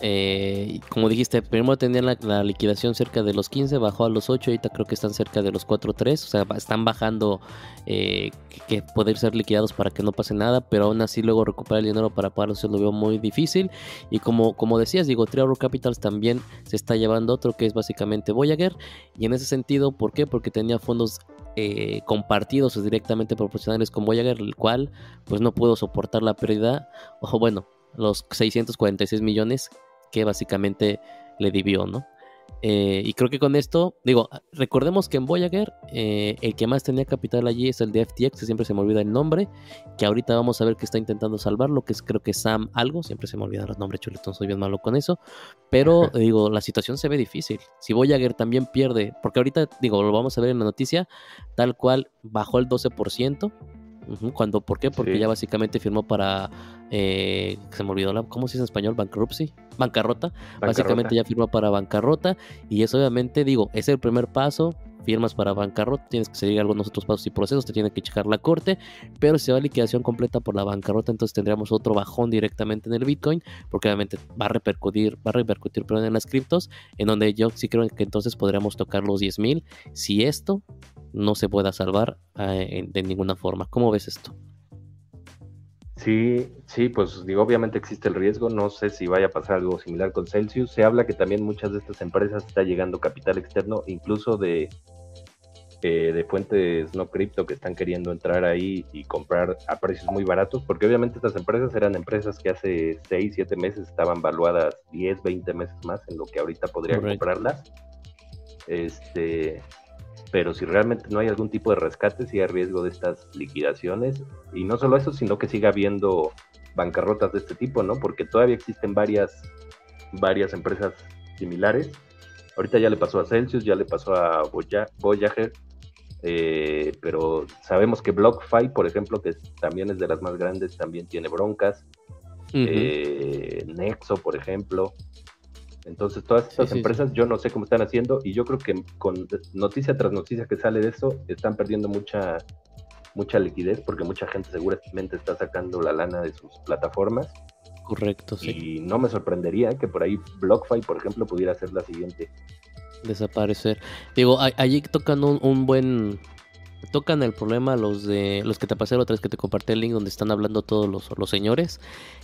eh, como dijiste, primero tenían la, liquidación cerca de los 15, bajó a los 8, ahorita creo que están cerca de los 4.3, o sea, están bajando eh, que, poder ser liquidados para que no pase nada, pero aún así luego recuperar el dinero para pagarlos lo veo muy difícil. Y como, como decías, digo, Triaro Capitals también se está llevando otro que es básicamente Voyager, y en ese sentido, ¿por qué? Porque tenía fondos eh, compartidos o directamente proporcionales con Voyager, el cual pues no pudo soportar la pérdida, o bueno, los 646 millones que básicamente le divió, ¿no? Eh, y creo que con esto, digo, recordemos que en Voyager eh, el que más tenía capital allí es el de FTX, que siempre se me olvida el nombre, que ahorita vamos a ver que está intentando salvarlo, que es creo que Sam algo, siempre se me olvidan los nombres, chuletón, soy bien malo con eso, pero digo, la situación se ve difícil. Si Voyager también pierde, porque ahorita, digo, lo vamos a ver en la noticia, tal cual bajó el 12%, cuando, ¿Por qué? Porque ya básicamente firmó para, eh, se me olvidó, la, ¿cómo se dice en español? Bankruptcy, bancarrota. Básicamente ya firmó para bancarrota y eso obviamente, digo, es el primer paso, firmas para bancarrota, tienes que seguir algunos otros pasos y procesos, te tiene que checar la corte, pero si va a liquidación completa por la bancarrota, entonces tendríamos otro bajón directamente en el Bitcoin, porque obviamente va a repercutir, va a repercutir perdón, en las criptos, en donde yo sí creo que entonces podríamos tocar los 10 mil, si esto no se pueda salvar eh, de ninguna forma. ¿Cómo ves esto? Sí, sí, pues digo, obviamente existe el riesgo, no sé si vaya a pasar algo similar con Celsius. Se habla que también muchas de estas empresas está llegando capital externo, incluso de, eh, de fuentes no cripto que están queriendo entrar ahí y comprar a precios muy baratos, porque obviamente estas empresas eran empresas que hace 6, 7 meses estaban valuadas 10, 20 meses más en lo que ahorita podrían comprarlas. Este, pero si realmente no hay algún tipo de rescate, si hay riesgo de estas liquidaciones. Y no solo eso, sino que siga habiendo bancarrotas de este tipo, ¿no? Porque todavía existen varias, varias empresas similares. Ahorita ya le pasó a Celsius, ya le pasó a Voyager, eh, pero sabemos que BlockFi, por ejemplo, que también es de las más grandes, también tiene broncas. Eh, Nexo, por ejemplo. Entonces, todas estas empresas, yo no sé cómo están haciendo y yo creo que con noticia tras noticia que sale de eso, están perdiendo mucha, mucha liquidez porque mucha gente seguramente está sacando la lana de sus plataformas. Correcto, sí. Y no me sorprendería que por ahí BlockFi, por ejemplo, pudiera ser la siguiente. Desaparecer. Digo, allí tocan un buen tocan el problema los de los que te pasé la otra vez que te compartí el link donde están hablando todos los, los señores,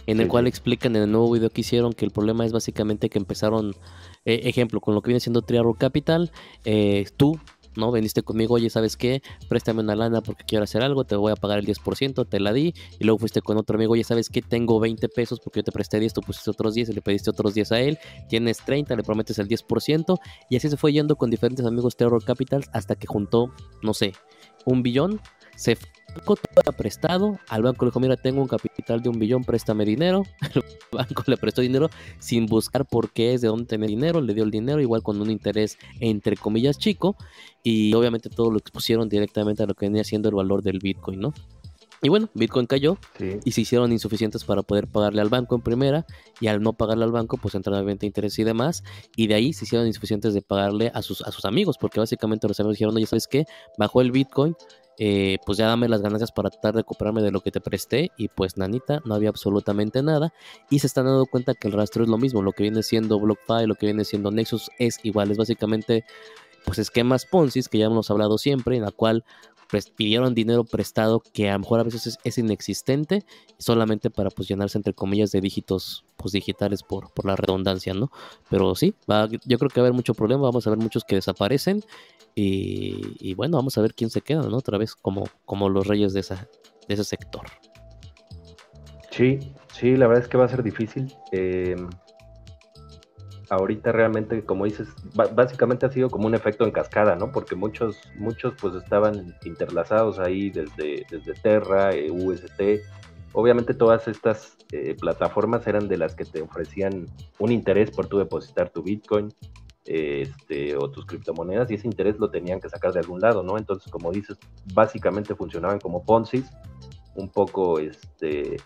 en el cual explican en el nuevo video que hicieron que el problema es básicamente que empezaron, eh, ejemplo, con lo que viene siendo Triarro Capital, eh, tú ¿no? Veniste conmigo, oye, ¿sabes qué? Préstame una lana porque quiero hacer algo, te voy a pagar el 10%, te la di. Y luego fuiste con otro amigo, oye, ¿sabes qué? Tengo 20 pesos porque yo te presté 10, tú pusiste otros 10 y le pediste otros 10 a él. Tienes 30, le prometes el 10%. Y así se fue yendo con diferentes amigos Terror Capitals hasta que juntó, no sé, un billón, se todo prestado, al banco le dijo, mira, tengo un capital de un billón, préstame dinero, el banco le prestó dinero sin buscar por qué es, de dónde tener dinero, le dio el dinero, igual con un interés entre comillas chico, y obviamente todo lo expusieron directamente a lo que venía siendo el valor del Bitcoin, ¿no? Y bueno, Bitcoin cayó y se hicieron insuficientes para poder pagarle al banco en primera y al no pagarle al banco pues entraron a venta interés y demás y de ahí se hicieron insuficientes de pagarle a sus, a sus amigos porque básicamente los amigos dijeron, oye, ¿sabes qué? Bajó el Bitcoin, eh, pues ya dame las ganancias para tratar de recuperarme de lo que te presté y pues nanita, no había absolutamente nada y se están dando cuenta que el rastro es lo mismo, lo que viene siendo BlockFi, lo que viene siendo Nexus es igual, es básicamente pues esquemas Ponzi que ya hemos hablado siempre en la cual pidieron dinero prestado que a lo mejor a veces es, inexistente solamente para pues llenarse entre comillas de dígitos pues digitales por, por la redundancia, ¿no? Pero sí, va, yo creo que va a haber mucho problema, vamos a ver muchos que desaparecen y, bueno, vamos a ver quién se queda, ¿no? Otra vez como, como los reyes de, esa, de ese sector. Sí, sí, la verdad es que va a ser difícil. Eh, ahorita realmente, como dices, básicamente ha sido como un efecto en cascada, ¿no? Porque muchos, muchos pues estaban interlazados ahí desde, desde Terra, eh, UST. Obviamente todas estas eh, plataformas eran de las que te ofrecían un interés por tu depositar tu Bitcoin este, o tus criptomonedas y ese interés lo tenían que sacar de algún lado, ¿no? Entonces, como dices, básicamente funcionaban como Ponzi, un poco este,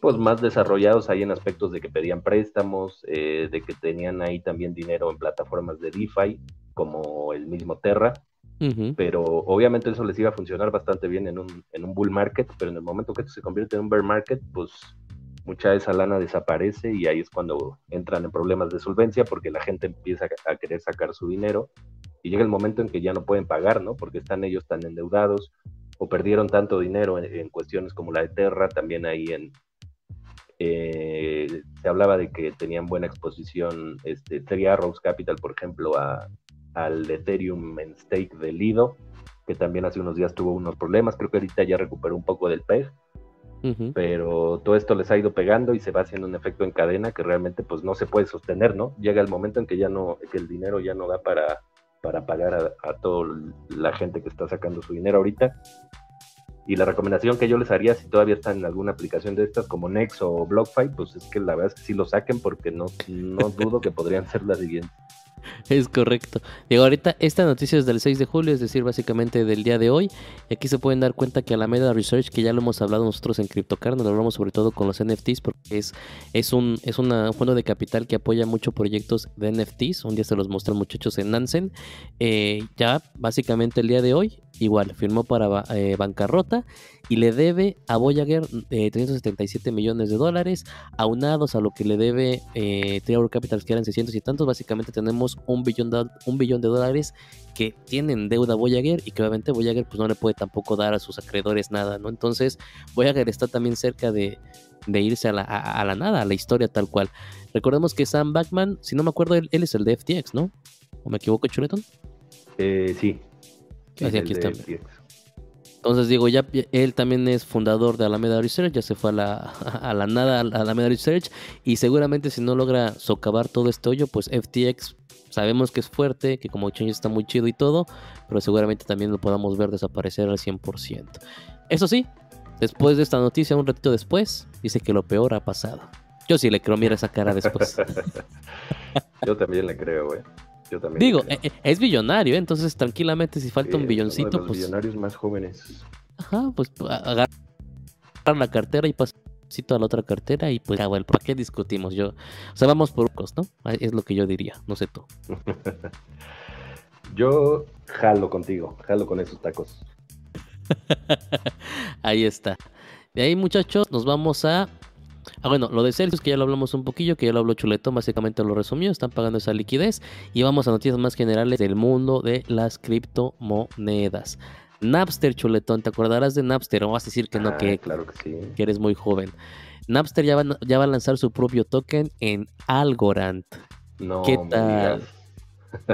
pues más desarrollados ahí en aspectos de que pedían préstamos, eh, de que tenían ahí también dinero en plataformas de DeFi, como el mismo Terra, pero obviamente eso les iba a funcionar bastante bien en un, en un bull market, pero en el momento que esto se convierte en un bear market, pues mucha de esa lana desaparece y ahí es cuando entran en problemas de solvencia porque la gente empieza a querer sacar su dinero y llega el momento en que ya no pueden pagar, ¿no? Porque están ellos tan endeudados o perdieron tanto dinero en, cuestiones como la de Terra, también ahí en... Eh, se hablaba de que tenían buena exposición este, Three Arrows Capital, por ejemplo, a, al Ethereum en stake de Lido, que también hace unos días tuvo unos problemas, creo que ahorita ya recuperó un poco del PEG, pero todo esto les ha ido pegando y se va haciendo un efecto en cadena que realmente pues no se puede sostener, ¿no? Llega el momento en que ya no, que el dinero ya no da para, para pagar a, a toda la gente que está sacando su dinero ahorita. Y la recomendación que yo les haría si todavía están en alguna aplicación de estas como Nex o BlockFi, pues es que la verdad es que sí lo saquen porque no, no dudo que podrían ser las siguientes. Es correcto. Digo, ahorita esta noticia es del 6 de julio, es decir, básicamente del día de hoy. Y aquí se pueden dar cuenta que Alameda Research, que ya lo hemos hablado nosotros en CryptoCard, nos lo hablamos sobre todo con los NFTs, porque es, es, un, es una, fondo de capital que apoya mucho proyectos de NFTs. Un día se los mostré muchachos en Nansen. Eh, ya básicamente el día de hoy, igual, firmó para eh, bancarrota y le debe a Voyager 377 eh, millones de dólares, aunados a lo que le debe eh, Capital, que eran 600 y tantos. Básicamente tenemos un billón, de, un billón de dólares que tienen deuda a Voyager y que obviamente Voyager pues no le puede tampoco dar a sus acreedores nada, ¿no? Entonces Voyager está también cerca de, irse a la, nada, a la historia tal cual. Recordemos que Sam Backman, si no me acuerdo, él, es el de FTX, ¿no? ¿O me equivoco, Chuleton? Eh, sí. Aquí está. Entonces digo, ya él también es fundador de Alameda Research, ya se fue a la, a la nada a Alameda Research y seguramente si no logra socavar todo este hoyo, pues FTX sabemos que es fuerte, que como Change está muy chido y todo, pero seguramente también lo podamos ver desaparecer al 100%. Eso sí, después de esta noticia, un ratito después, dice que lo peor ha pasado. Yo sí le creo, mira esa cara después. Yo también le creo, güey. Digo, e, e, es billonario, entonces tranquilamente si falta un billoncito, los pues. billonarios más jóvenes. Ajá, pues agarrar la cartera y pasito a la otra cartera y pues, ah, bueno, ¿para qué discutimos? Yo, o sea, vamos por unos, ¿no? Es lo que yo diría, no sé tú. yo jalo contigo, jalo con esos tacos. ahí está. De ahí, muchachos, nos vamos a Ah, bueno, lo de Celsius, que ya lo hablamos un poquillo, que ya lo habló Chuletón, básicamente lo resumió, están pagando esa liquidez. Y vamos a noticias más generales del mundo de las criptomonedas. Napster, Chuletón, ¿te acordarás de Napster? O vas a decir que no, que, claro que, sí. que eres muy joven. Napster ya va, ya va a lanzar su propio token en Algorand. No, ¿Qué tal?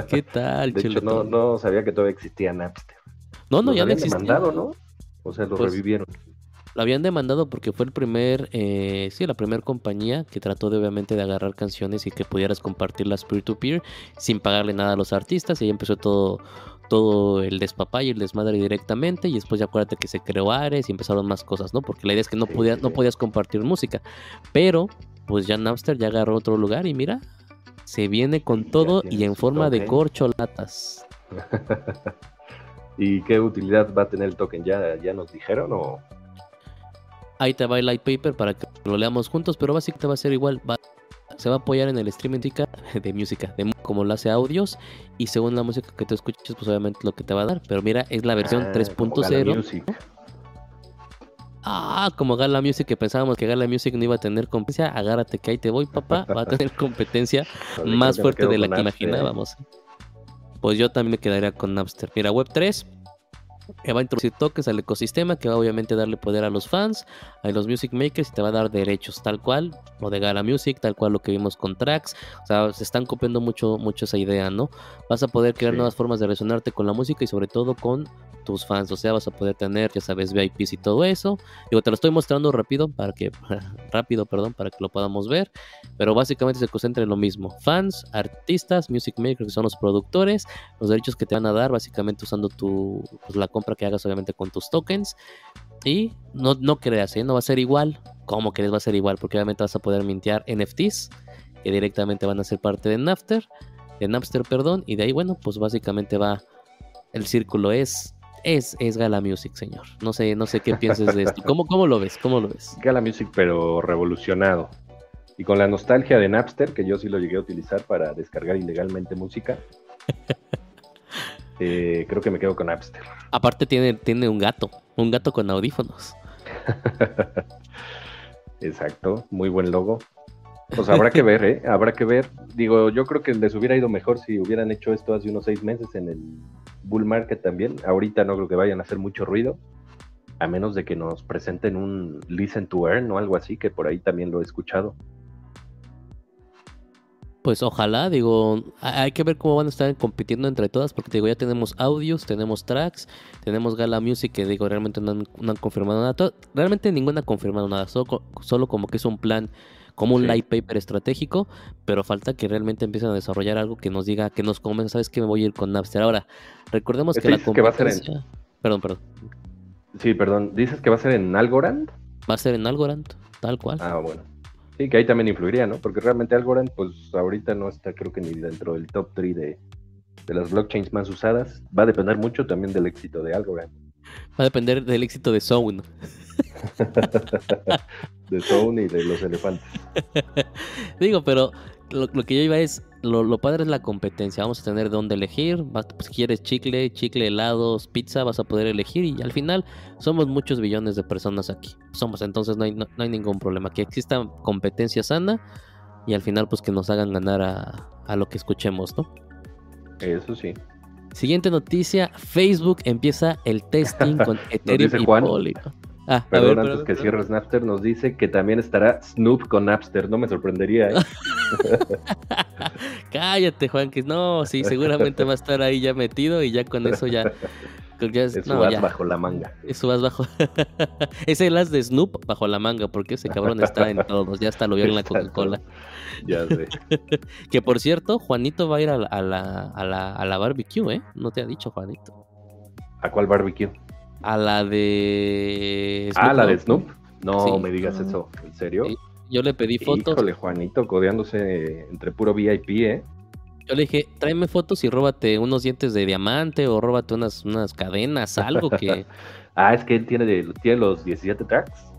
¿Qué tal, de Hecho, no, no sabía que todavía existía Napster. No, no, ya no existía. demandado, ¿no? O sea, lo pues revivieron. Lo habían demandado porque fue el primer, eh, sí, la primera compañía que trató de obviamente de agarrar canciones y que pudieras compartirlas peer-to-peer sin pagarle nada a los artistas y ahí empezó todo, todo el despapá y el desmadre directamente y después ya acuérdate que se creó Ares y empezaron más cosas, ¿no? Porque la idea es que no, podías, no podías compartir música, pero pues ya Napster ya agarró otro lugar y mira, se viene con todo y en forma de corcholatas. ¿Y qué utilidad va a tener el token? ¿Ya, ya nos dijeron o...? Ahí te va el light paper para que lo leamos juntos, pero básicamente va a ser igual. se va a apoyar en el streaming de música, de como lo hace audios. Y según la música que tú escuches, pues obviamente lo que te va a dar. Pero mira, es la versión 3.0. Ah, como Gala Music, que pensábamos que Gala Music no iba a tener competencia. Agárrate que ahí te voy, papá. Va a tener competencia más fuerte de la que imaginábamos. Pues yo también me quedaría con Napster. Mira, Web 3 que va a introducir toques al ecosistema, que va obviamente a darle poder a los fans, a los music makers y te va a dar derechos, tal cual, lo de Gala Music, tal cual lo que vimos con tracks, o sea, se están copiando mucho, mucho esa idea, ¿no? Vas a poder crear nuevas formas de resonarte con la música y sobre todo con tus fans, o sea, vas a poder tener, ya sabes, VIPs y todo eso. Digo, te lo estoy mostrando rápido para que, rápido, perdón, para que lo podamos ver, pero básicamente se concentra en lo mismo. Fans, artistas, music makers, que son los productores, los derechos que te van a dar, básicamente usando tu, pues, la compra que hagas obviamente con tus tokens. Y no, no creas, ¿eh? no va a ser igual. ¿Cómo crees va a ser igual? Porque obviamente vas a poder mintear NFTs que directamente van a ser parte de Napster, de Napster, perdón, y de ahí, bueno, pues básicamente va el círculo es es, es Gala Music, señor. No sé, no sé qué piensas de esto. ¿Cómo, ¿Cómo lo ves? ¿Cómo lo ves? Gala Music, pero revolucionado. Y con la nostalgia de Napster, que yo sí lo llegué a utilizar para descargar ilegalmente música. Eh, creo que me quedo con Napster. Aparte tiene, tiene un gato, un gato con audífonos. Exacto, muy buen logo. Pues habrá que ver, ¿eh? Habrá que ver. Digo, yo creo que les hubiera ido mejor si hubieran hecho esto hace unos seis meses en el bull market también. Ahorita no creo que vayan a hacer mucho ruido, a menos de que nos presenten un listen to earn o algo así, que por ahí también lo he escuchado. Pues ojalá, digo, hay que ver cómo van a estar compitiendo entre todas, porque digo, ya tenemos audios, tenemos tracks, tenemos Gala Music, que digo, realmente no han, confirmado nada. Realmente ninguna ha confirmado nada, solo, solo como que es un plan, como un light paper estratégico, pero falta que realmente empiecen a desarrollar algo que nos diga, que nos comenten, sabes que me voy a ir con Napster. Ahora, recordemos que la competencia... Perdón, perdón. Sí, perdón, ¿dices que va a ser en Algorand? Va a ser en Algorand, tal cual. Ah, bueno. Sí, que ahí también influiría, ¿no? Porque realmente Algorand, pues ahorita no está, creo que ni dentro del top 3 de, las blockchains más usadas. Va a depender mucho también del éxito de Algorand. Va a depender del éxito de Zone. de Zone y de los elefantes. Digo, pero lo, que yo iba es, lo, padre es la competencia. Vamos a tener dónde elegir. si quieres chicle, chicle, helados, pizza, vas a poder elegir. Y al final somos muchos billones de personas aquí. Somos, entonces no hay, no, hay ningún problema. Que exista competencia sana y al final pues que nos hagan ganar a, a lo que escuchemos, ¿no? Eso sí. Siguiente noticia, Facebook empieza el testing con Ethereum y Polygon. Ah, Perdón, antes que cierres Napster, nos dice que también estará Snoop con Napster. No me sorprendería. ¿eh? Cállate, Juan, que no, sí, seguramente va a estar ahí ya metido y ya con eso ya. eso vas bajo la manga. Eso vas bajo. Ese el as de Snoop bajo la manga, porque ese cabrón está en todos. Ya hasta lo vio en la Coca-Cola. ya sé. que por cierto, Juanito va a ir a la, a la, a la, a la barbecue, ¿eh? No te ha dicho, Juanito. ¿A cuál barbecue? A la de. Snoop ah, la de Snoop. No me digas eso, ¿en serio? Yo le pedí fotos. Híjole, Juanito, codeándose entre puro VIP, ¿eh? Yo le dije, tráeme fotos y róbate unos dientes de diamante o róbate unas, unas cadenas, algo que. ah, es que él tiene, de, tiene los 17 tracks.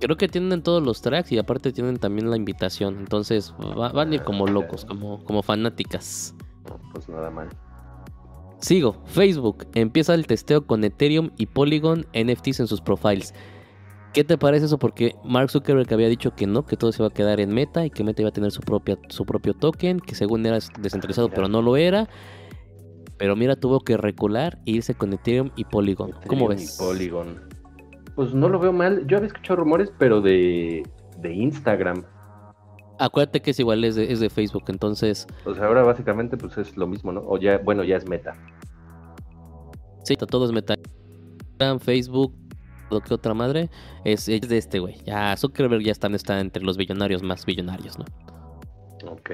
Creo que tienen todos los tracks y aparte tienen también la invitación. Entonces van a ir como locos, como, como fanáticas. pues nada mal. Sigo, Facebook empieza el testeo con Ethereum y Polygon NFTs en sus profiles. ¿Qué te parece eso? Porque Mark Zuckerberg había dicho que no, que todo se iba a quedar en Meta y que Meta iba a tener su, propia, su propio token, que según era descentralizado, pero no lo era. Pero mira, tuvo que recular e irse con Ethereum y Polygon. ¿Cómo ves? Polygon. Pues no lo veo mal. Yo había escuchado rumores, pero de, de Instagram. Acuérdate que es igual, es de, es de Facebook, entonces. Pues ahora básicamente pues es lo mismo, ¿no? O ya, bueno, ya es meta. Sí, todo es meta. Facebook, lo que otra madre, es, de este güey. Ya Zuckerberg ya está, está entre los billonarios más billonarios, ¿no? Ok.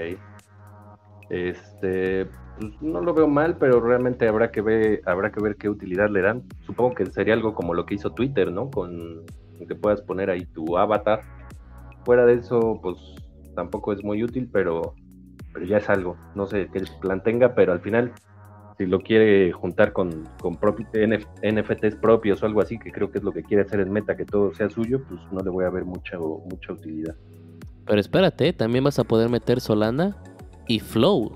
Este, pues no lo veo mal, pero realmente habrá que ver, habrá que ver qué utilidad le dan. Supongo que sería algo como lo que hizo Twitter, ¿no? Con que puedas poner ahí tu avatar. Fuera de eso, pues tampoco es muy útil, pero, pero ya es algo. No sé qué plan tenga, pero al final, si lo quiere juntar con, con NFTs propios o algo así, que creo que es lo que quiere hacer en Meta, que todo sea suyo, pues no le voy a ver mucha, mucha utilidad. Pero espérate, también vas a poder meter Solana y Flow.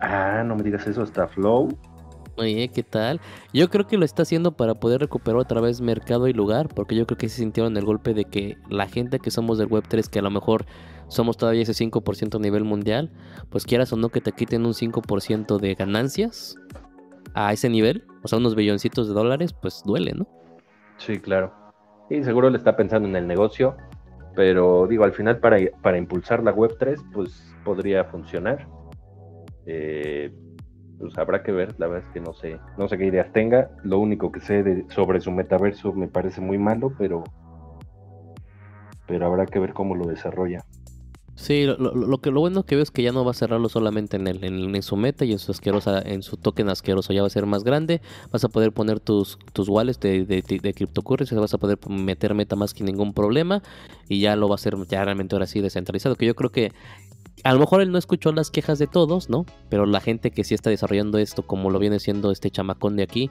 Ah, no me digas eso, hasta Flow. Oye, ¿qué tal? Yo creo que lo está haciendo para poder recuperar otra vez mercado y lugar, porque yo creo que se sintieron el golpe de que la gente que somos del Web3, que a lo mejor somos todavía ese 5% a nivel mundial, pues quieras o no que te quiten un 5% de ganancias a ese nivel, o sea, unos billoncitos de dólares, pues duele, ¿no? Sí, claro. Y seguro le está pensando en el negocio, pero digo, al final para, para impulsar la Web3, pues podría funcionar. Eh, pues habrá que ver, la verdad es que no sé, no sé qué ideas tenga, lo único que sé de, sobre su metaverso me parece muy malo, pero, pero habrá que ver cómo lo desarrolla. Sí, lo, que lo bueno que veo es que ya no va a cerrarlo solamente en, el, en, su meta y en su asquerosa, en su token asqueroso, ya va a ser más grande, vas a poder poner tus, tus wallets de, de, de, cryptocurrency, vas a poder meter meta más que ningún problema y ya lo va a hacer ya realmente ahora sí descentralizado, que yo creo que a lo mejor él no escuchó las quejas de todos, ¿no? Pero la gente que sí está desarrollando esto, como lo viene siendo este chamacón de aquí,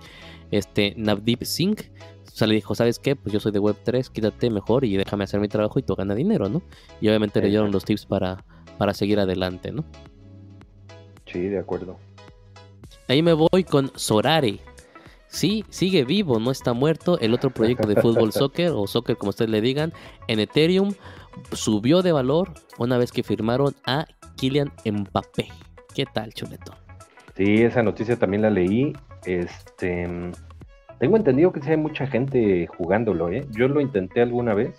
este Navdeep Singh, o sea, le dijo, ¿sabes qué? Pues yo soy de Web3, quítate mejor y déjame hacer mi trabajo y tú gana dinero, ¿no? Y obviamente le dieron los tips para, para seguir adelante, ¿no? Sí, de acuerdo. Ahí me voy con Sorare. sí, sigue vivo, no está muerto. El otro proyecto de fútbol soccer o soccer como ustedes le digan en Ethereum subió de valor una vez que firmaron a Kylian Mbappé. ¿Qué tal, Chuleto? Sí, esa noticia también la leí. Este, tengo entendido que sí hay mucha gente jugándolo, ¿eh? Yo lo intenté alguna vez.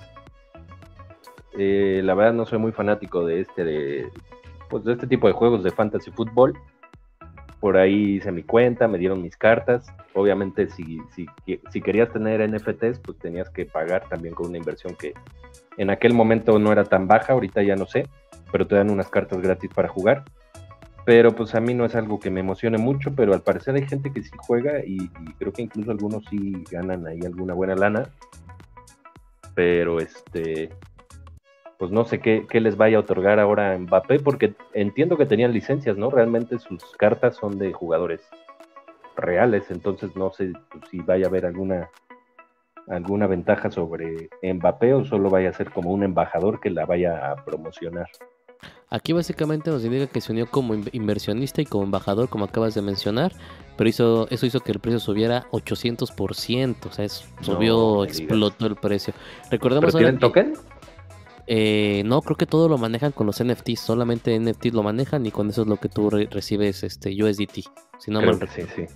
Eh, la verdad no soy muy fanático de este de, pues, de este tipo de juegos de fantasy fútbol. Por ahí hice mi cuenta, me dieron mis cartas. Obviamente, si, querías tener NFTs, pues tenías que pagar también con una inversión que en aquel momento no era tan baja, ahorita ya no sé, pero te dan unas cartas gratis para jugar. Pero pues a mí no es algo que me emocione mucho, pero al parecer hay gente que sí juega y, creo que incluso algunos sí ganan ahí alguna buena lana. Pero este, pues no sé qué, les vaya a otorgar ahora a Mbappé, porque entiendo que tenían licencias, ¿no? Realmente sus cartas son de jugadores reales, entonces no sé si vaya a haber alguna alguna ventaja sobre Mbappé o solo vaya a ser como un embajador que la vaya a promocionar. Aquí básicamente nos indica que se unió como inversionista y como embajador, como acabas de mencionar, pero hizo, eso hizo que el precio subiera 800%, o sea, subió, explotó el precio. Recordemos ¿Pero tienen token? Eh, no, creo que todo lo manejan con los NFTs, solamente NFTs lo manejan y con eso es lo que tú recibes este USDT, si no mal sí, sí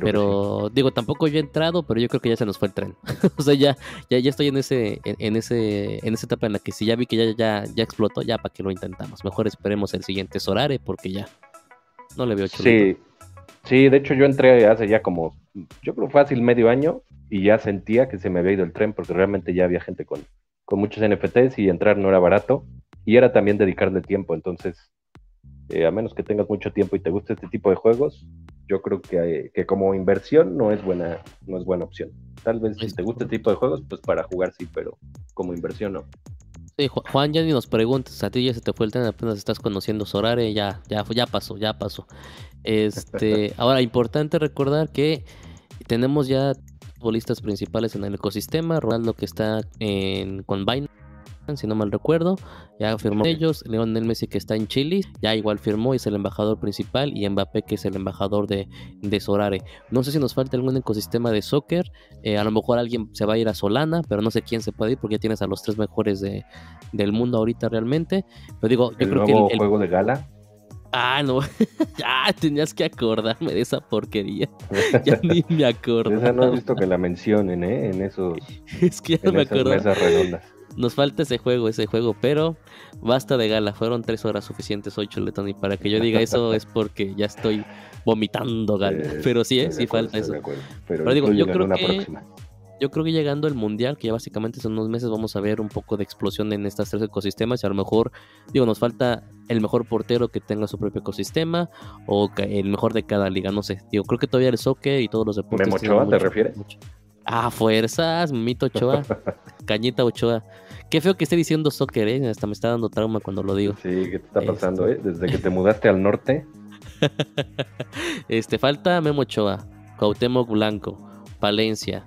pero digo, tampoco yo he entrado, pero yo creo que ya se nos fue el tren. o sea, ya, ya, ya estoy en ese, en, ese, en esa etapa en la que si ya vi que ya, ya, ya explotó, ya para que lo intentamos. Mejor esperemos el siguiente Sorare, porque ya no le veo chulito. Sí, sí, de hecho yo entré hace ya como, yo creo fácil medio año, y ya sentía que se me había ido el tren, porque realmente ya había gente con, con muchos NFTs y entrar no era barato, y era también dedicarle tiempo, entonces, eh, a menos que tengas mucho tiempo y te guste este tipo de juegos, yo creo que, que, como inversión no es buena, no es buena opción. Tal vez si te gusta este tipo de juegos, pues para jugar sí, pero como inversión no. Sí, Juan, ya ni nos preguntes, a ti ya se te fue el tren, apenas estás conociendo Sorare, ya, ya, ya pasó, ya pasó. Este, ahora, importante recordar que tenemos ya futbolistas principales en el ecosistema, Ronaldo que está en, con Binance si no mal recuerdo. Ya firmó ellos. Leonel Messi que está en Chile, ya igual firmó y es el embajador principal. Y Mbappé que es el embajador de, de Sorare. No sé si nos falta algún ecosistema de soccer. Eh, a lo mejor alguien se va a ir a Solana, pero no sé quién se puede ir porque ya tienes a los tres mejores de, del mundo ahorita realmente. Pero digo, yo creo que el, juego de gala. Ah, no. ya tenías que acordarme de esa porquería. ya ni me acuerdo. Esa no he visto que la mencionen, ¿eh? En eso. Es que ya me acuerdo. redondas. Nos falta ese juego, ese juego, pero basta de gala. Fueron tres horas suficientes hoy. Y para que yo diga eso es porque ya estoy vomitando gala. pero sí, ¿eh? sí falta eso. Pero, digo, yo creo que. Yo creo que llegando el mundial, que ya básicamente son unos meses, vamos a ver un poco de explosión en estos tres ecosistemas. Y a lo mejor, digo, nos falta el mejor portero que tenga su propio ecosistema o el mejor de cada liga. No sé, digo, creo que todavía el soccer y todos los deportes. ¿Memo Ochoa te refieres? Ah, fuerzas, Mito Ochoa, Cañita Ochoa. Qué feo que esté diciendo soccer, ¿eh? Hasta me está dando trauma cuando lo digo. Sí, ¿qué te está pasando, eh? Desde que te mudaste al norte. este, falta Memo Ochoa, Cuauhtémoc Blanco, Palencia,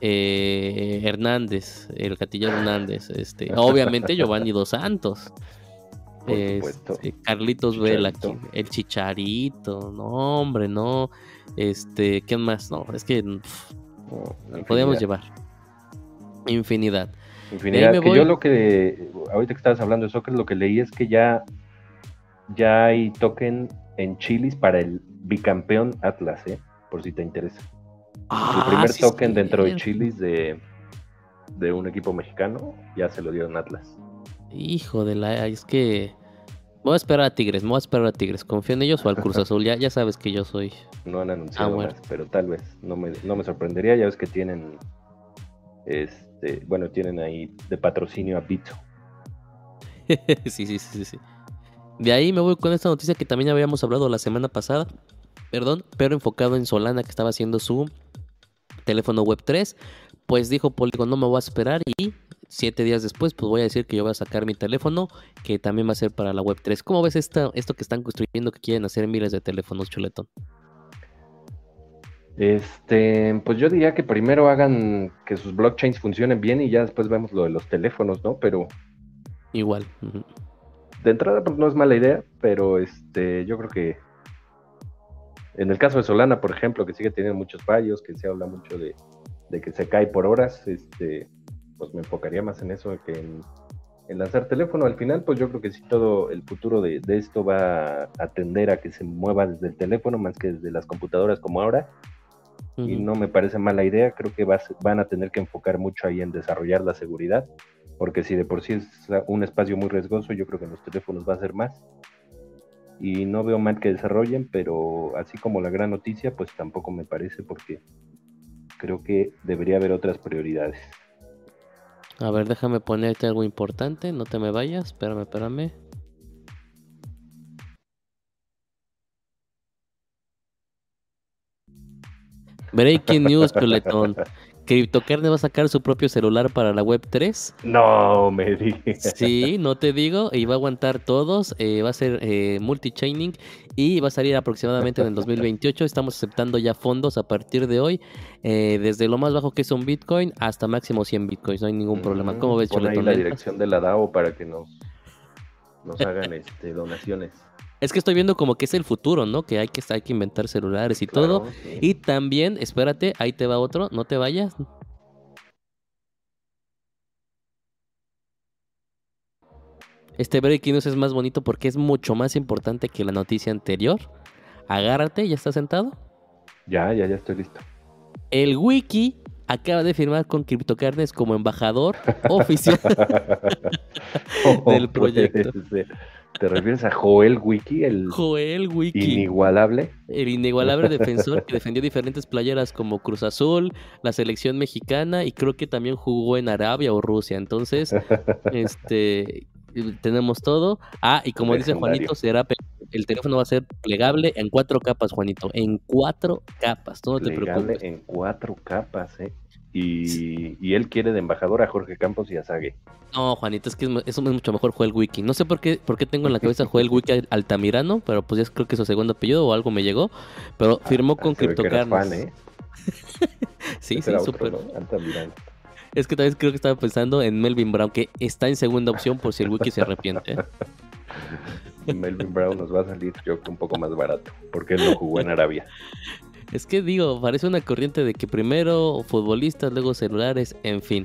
eh, Hernández, el Catilla Hernández, este, obviamente Giovanni Dos Santos. Este, Carlitos Vela, el Chicharito, no hombre, no, este, ¿qué más? No, es que podemos llevar. Infinidad. Infinidad. Que yo lo que, ahorita que estabas hablando de soccer, lo que leí es que ya, ya hay token en Chilis para el bicampeón Atlas, ¿eh? por si te interesa. el ah, primer token dentro de Chilis de, de un equipo mexicano ya se lo dieron Atlas. Hijo de la, es que voy a esperar a Tigres, voy a esperar a Tigres. Confío en ellos o al Cruz Azul, ya, ya sabes que yo soy. No han anunciado más, pero tal vez, no me, no me sorprendería, ya ves que tienen este, bueno, tienen ahí de patrocinio a Bito. sí, sí, sí, sí. De ahí me voy con esta noticia que también habíamos hablado la semana pasada, perdón, pero enfocado en Solana que estaba haciendo su teléfono web 3, pues dijo Polygon no me voy a esperar y siete días después pues voy a decir que yo voy a sacar mi teléfono que también va a ser para la web 3. ¿Cómo ves esto, esto que están construyendo que quieren hacer miles de teléfonos, chuletón? Este, pues yo diría que primero hagan que sus blockchains funcionen bien y ya después vemos lo de los teléfonos, ¿no? Pero igual. De entrada pues no es mala idea, pero este, yo creo que en el caso de Solana, por ejemplo, que sigue teniendo muchos fallos, que se habla mucho de, que se cae por horas, este, pues me enfocaría más en eso que en, lanzar teléfono. Al final, pues yo creo que sí todo el futuro de, esto va a tender a que se mueva desde el teléfono más que desde las computadoras como ahora. Y no me parece mala idea, creo que van a tener que enfocar mucho ahí en desarrollar la seguridad, porque si de por sí es un espacio muy riesgoso, yo creo que en los teléfonos va a ser más y no veo mal que desarrollen, pero así como la gran noticia, pues tampoco me parece porque creo que debería haber otras prioridades. A ver, déjame ponerte algo importante, no te me vayas, espérame, espérame. Breaking news, Chuletón. CryptoCarne va a sacar su propio celular para la web 3. No, me digas. Sí, no te digo, y va a aguantar todos, eh, va a ser eh, multi-chaining y va a salir aproximadamente en el 2028. Estamos aceptando ya fondos a partir de hoy, eh, desde lo más bajo que es un Bitcoin hasta máximo 100 Bitcoins, no hay ningún problema. ¿Cómo ves, Pon ahí la dirección de la DAO para que nos, nos hagan este, donaciones. Es que estoy viendo como que es el futuro, ¿no? Que hay que, hay que inventar celulares y todo. Y también, espérate, ahí te va otro, no te vayas. Este breaking news es más bonito porque es mucho más importante que la noticia anterior. Agárrate, ¿ya estás sentado? Ya, ya, ya estoy listo. El wiki acaba de firmar con CryptoCarnes como embajador oficial del proyecto. ¿Te refieres a Joel Wiki, el Joel Wiki. inigualable? El inigualable defensor que defendió diferentes playeras como Cruz Azul, la selección mexicana y creo que también jugó en Arabia o Rusia. Entonces, este tenemos todo. Ah, y como dice Juanito, será el teléfono va a ser plegable en cuatro capas, Juanito. En cuatro capas, no te preocupes. En cuatro capas, eh. Y, él quiere de embajador a Jorge Campos y a Sague. No, Juanito, es que eso es mucho mejor Joel Wiki. No sé por qué, por qué tengo en la cabeza Joel Wiki Altamirano, pero pues ya creo que es su segundo apellido o algo me llegó. Pero ah, firmó con CryptoCarnes. ¿eh? sí, sí, súper. Es que tal vez creo que estaba pensando en Melvin Brown, que está en segunda opción por si el Wiki se arrepiente. Melvin Brown nos va a salir, yo un poco más barato, porque él no jugó en Arabia. Es que digo, parece una corriente de que primero futbolistas, luego celulares, en fin.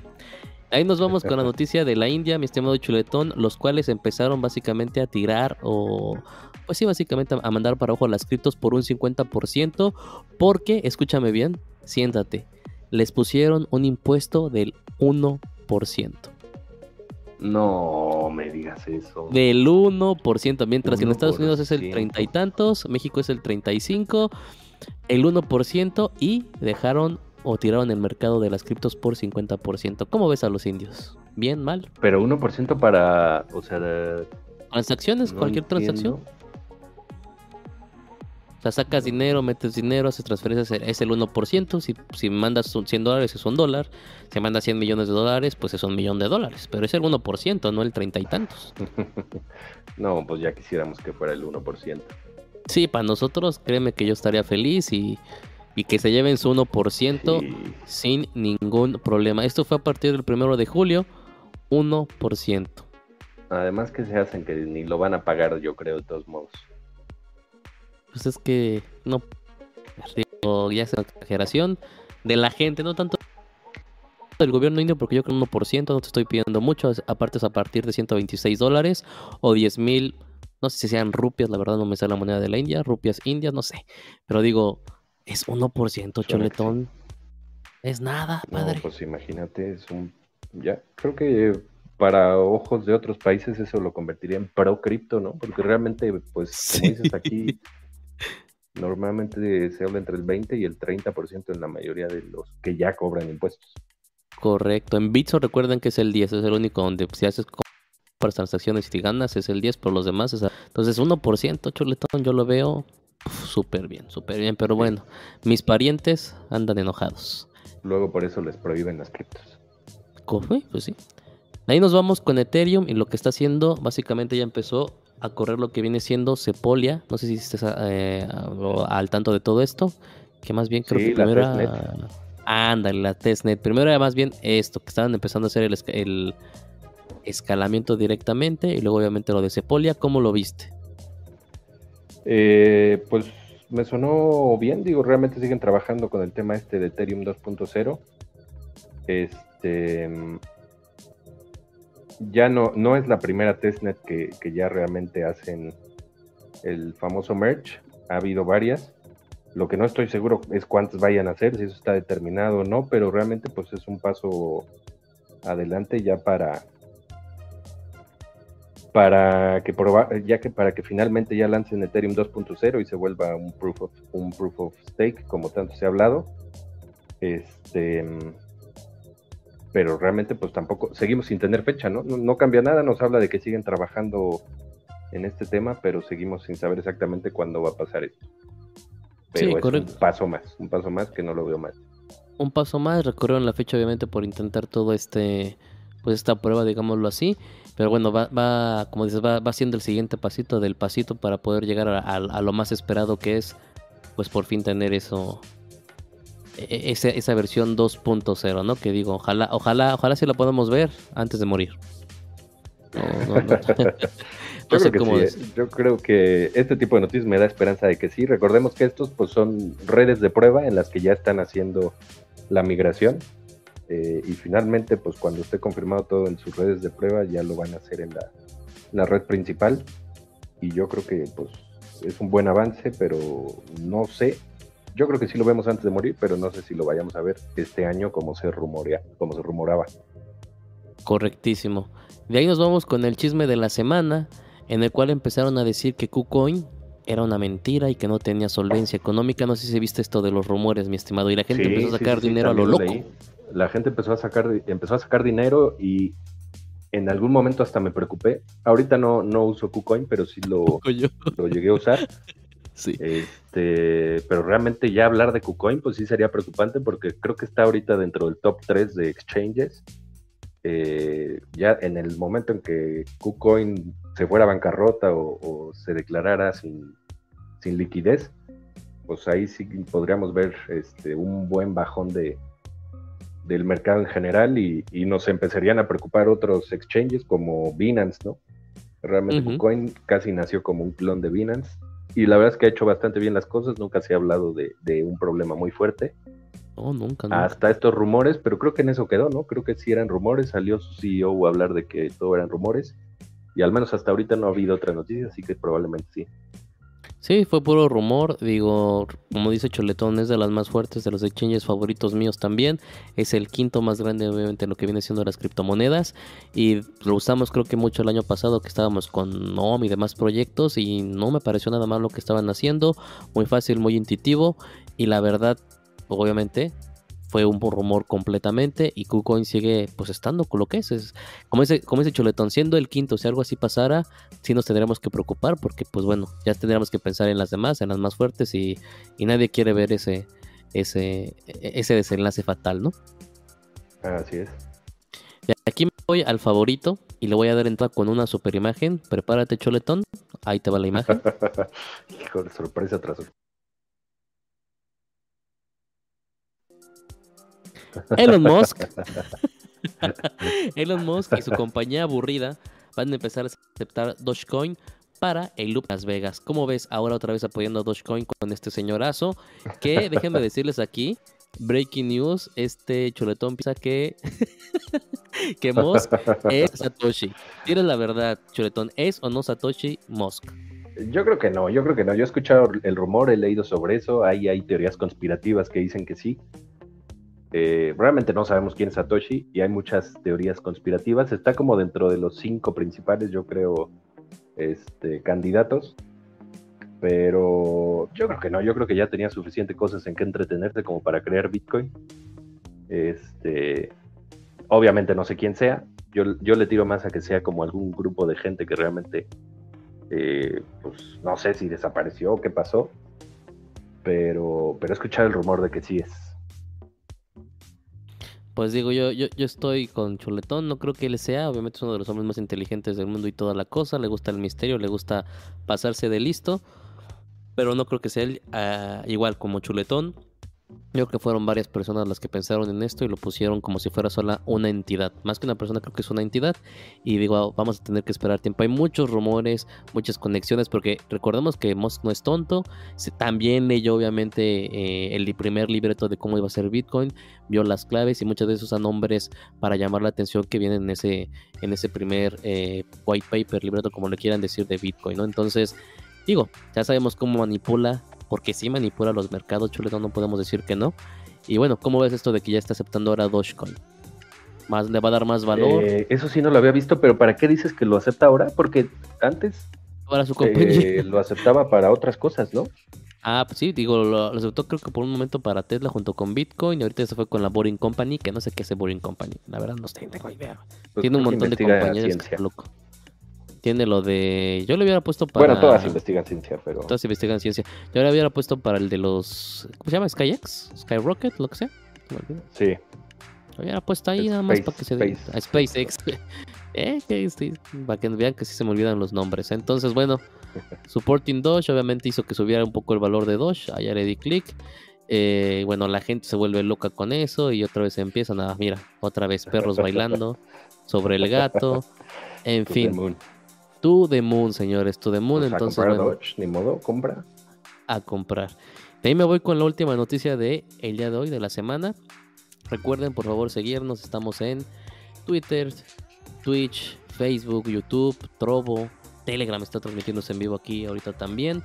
Ahí nos vamos con la noticia de la India, mi estimado chuletón, los cuales empezaron básicamente a tirar o, pues sí, básicamente a mandar para ojo las criptos por un 50%, porque, escúchame bien, siéntate, les pusieron un impuesto del 1%. No me digas eso. Del 1%, mientras que en Estados Unidos es el treinta y tantos, México es el 35%, el 1% y dejaron o tiraron el mercado de las criptos por 50%. ¿Cómo ves a los indios? ¿Bien, mal? Pero 1% para, o sea, transacciones, cualquier transacción. O sea, sacas dinero, metes dinero, haces transferencias, es el 1%. Si, si mandas 100 dólares es un dólar. Si mandas 100 millones de dólares, pues es un millón de dólares. Pero es el 1%, no el treinta y tantos. no, pues ya quisiéramos que fuera el 1%. Sí, para nosotros, créeme que yo estaría feliz y, que se lleven su 1% sin ningún problema. Esto fue a partir del primero de julio, 1%. Además que se hacen que ni lo van a pagar, yo creo, de todos modos. Pues es que no, ya es una exageración de la gente, no tanto del gobierno indio, porque yo creo un 1%, no te estoy pidiendo mucho, aparte es a partir de 126 dólares o 10 mil no sé si sean rupias, la verdad no me sale la moneda de la India, rupias indias, no sé. Pero digo, es 1% choletón. Es nada, padre. No, pues imagínate, es un... Ya, creo que para ojos de otros países eso lo convertiría en pro cripto, ¿no? Porque realmente, pues, como dices aquí, normalmente se habla entre el 20 y el 30% en la mayoría de los que ya cobran impuestos. Correcto. En Bitso recuerden que es el 10, es el único donde si haces para transacciones y si ganas es el 10 por los demás. entonces 1%, chuletón, yo lo veo súper bien, súper bien. Pero bueno, mis parientes andan enojados. Luego por eso les prohíben las criptos. Pues sí. Ahí nos vamos con Ethereum y lo que está haciendo, básicamente ya empezó a correr lo que viene siendo Sepolia. No sé si estés eh, al tanto de todo esto. Que más bien creo que primero. Ándale, la testnet. Primero era más bien esto, que estaban empezando a hacer el escalamiento directamente y luego obviamente lo de Sepolia, ¿cómo lo viste? Eh, pues me sonó bien, digo, realmente siguen trabajando con el tema este de Ethereum 2.0. Este ya no, no es la primera testnet que, que ya realmente hacen el famoso merge. Ha habido varias. Lo que no estoy seguro es cuántas vayan a hacer, si eso está determinado o no, pero realmente pues es un paso adelante ya para para que ya que para que finalmente ya lancen Ethereum 2.0 y se vuelva un proof of un proof of stake como tanto se ha hablado. Este pero realmente pues tampoco seguimos sin tener fecha, ¿no? No, cambia nada, nos habla de que siguen trabajando en este tema, pero seguimos sin saber exactamente cuándo va a pasar esto. Pero es un paso más, un paso más que no lo veo mal. Un paso más, recorrieron la fecha obviamente por intentar todo este, pues esta prueba, digámoslo así, pero bueno, va, va como dices, va, va siendo el siguiente pasito del pasito para poder llegar a, lo más esperado que es, pues por fin tener eso, e, e, esa, esa versión 2.0, ¿no? Que digo, ojalá, ojalá, ojalá si la podamos ver antes de morir. yo, creo que sí, ¿eh? yo creo que este tipo de noticias me da esperanza de que sí. Recordemos que estos pues son redes de prueba en las que ya están haciendo la migración. Eh, y finalmente, pues cuando esté confirmado todo en sus redes de prueba, ya lo van a hacer en la, la red principal. Y yo creo que pues es un buen avance, pero no sé. Yo creo que sí lo vemos antes de morir, pero no sé si lo vayamos a ver este año como se rumorea, como se rumoraba. Correctísimo. De ahí nos vamos con el chisme de la semana, en el cual empezaron a decir que KuCoin era una mentira y que no tenía solvencia económica. No sé si viste esto de los rumores, mi estimado. Y la gente empezó a sacar dinero a lo loco. La gente empezó a sacar, empezó a sacar dinero y en algún momento hasta me preocupé. Ahorita no, no uso KuCoin, pero sí lo, lo llegué a usar. Sí. Este, pero realmente ya hablar de KuCoin, pues sí sería preocupante porque creo que está ahorita dentro del top 3 de exchanges eh, ya en el momento en que KuCoin se fuera a bancarrota o, se declarara sin, liquidez, pues ahí sí podríamos ver este, un buen bajón de, del mercado en general y, nos empezarían a preocupar otros exchanges como Binance, ¿no? Realmente KuCoin casi nació como un clon de Binance y la verdad es que ha hecho bastante bien las cosas, nunca se ha hablado de, de un problema muy fuerte nunca, Hasta estos rumores, pero creo que en eso quedó, ¿no? Creo que sí eran rumores, salió su CEO a hablar de que todo eran rumores, y al menos hasta ahorita no ha habido otra noticia, así que probablemente sí. Sí, fue puro rumor, digo, como dice Choletón, es de las más fuertes, de los exchanges favoritos míos también, es el quinto más grande obviamente lo que viene siendo las criptomonedas y lo usamos creo que mucho el año pasado que estábamos con NOM y demás proyectos y no me pareció nada mal lo que estaban haciendo, muy fácil, muy intuitivo y la verdad obviamente fue un rumor completamente y KuCoin sigue pues estando con lo que es, es como ese como ese choletón siendo el quinto si algo así pasara sí nos tendríamos que preocupar porque pues bueno ya tendríamos que pensar en las demás en las más fuertes y, nadie quiere ver ese ese ese desenlace fatal no así es. De aquí me voy al favorito y le voy a dar entrada con una super imagen. Prepárate choletón ahí te va la imagen. Hijo de sorpresa tras sorpresa Elon Musk. Elon Musk y su compañía aburrida van a empezar a aceptar Dogecoin para el Loop Las Vegas. ¿Cómo ves ahora otra vez apoyando a Dogecoin con este señorazo? Que déjenme decirles aquí, breaking news, este chuletón piensa que, que Musk es Satoshi. Tienes la verdad, chuletón, ¿es o no Satoshi Musk? Yo creo que no, yo creo que no. Yo he escuchado el rumor, he leído sobre eso, ahí hay teorías conspirativas que dicen que sí. Eh, realmente no sabemos quién es Satoshi y hay muchas teorías conspirativas. Está como dentro de los cinco principales, yo creo, este, candidatos. Pero yo creo que no, yo creo que ya tenía suficiente cosas en que entretenerse como para crear Bitcoin. Este, obviamente no sé quién sea. Yo, yo le tiro más a que sea como algún grupo de gente que realmente, eh, pues no sé si desapareció o qué pasó. Pero, pero he escuchado el rumor de que sí es, pues digo, yo, yo, estoy con Chuletón, no creo que él sea, obviamente es uno de los hombres más inteligentes del mundo y toda la cosa, le gusta el misterio, le gusta pasarse de listo, pero no creo que sea él ah, igual como Chuletón. Yo creo que fueron varias personas las que pensaron en esto y lo pusieron como si fuera sola una entidad. Más que una persona, creo que es una entidad. Y digo, ah, vamos a tener que esperar tiempo. Hay muchos rumores, muchas conexiones, porque recordemos que Musk no es tonto. También leyó, obviamente, eh, el primer libreto de cómo iba a ser Bitcoin, vio las claves y muchas de esos nombres para llamar la atención que vienen en ese, en ese primer eh, white paper, libreto, como le quieran decir, de Bitcoin, ¿no? Entonces, digo, ya sabemos cómo manipula porque sí manipula los mercados, chuletón, no podemos decir que no. Y bueno, ¿cómo ves esto de que ya está aceptando ahora Dogecoin? ¿Más, ¿Le va a dar más valor? Eh, eso sí no lo había visto, pero ¿para qué dices que lo acepta ahora? Porque antes para su compañía. Eh, lo aceptaba para otras cosas, ¿no? Ah, pues sí, digo, lo, aceptó creo que por un momento para Tesla junto con Bitcoin y ahorita se fue con la Boring Company, que no sé qué es Boring Company, la verdad no tengo idea. Pues Tiene un montón de compañías loco. Tiene lo de. Yo le hubiera puesto para. Bueno, todas investigan ciencia, pero. Todas investigan ciencia. Yo le hubiera puesto para el de los. ¿Cómo se llama? ¿SkyX? ¿Skyrocket? Lo que sea. Sí. Lo hubiera puesto ahí nada más para que se. Space. A SpaceX. eh, que, para que vean que sí se me olvidan los nombres. Entonces, bueno. Supporting Doge obviamente hizo que subiera un poco el valor de Doge. Allá le di clic. Eh, bueno, la gente se vuelve loca con eso y otra vez empiezan a, mira, otra vez perros bailando sobre el gato. En fin. To the moon, señores, to the moon. Pues entonces, a comprar ni modo, compra. A comprar. De ahí me voy con la última noticia de el día de hoy, de la semana. Recuerden, por favor, seguirnos. Estamos en Twitter, Twitch, Facebook, YouTube, Trovo, Telegram está transmitiéndose en vivo aquí ahorita también.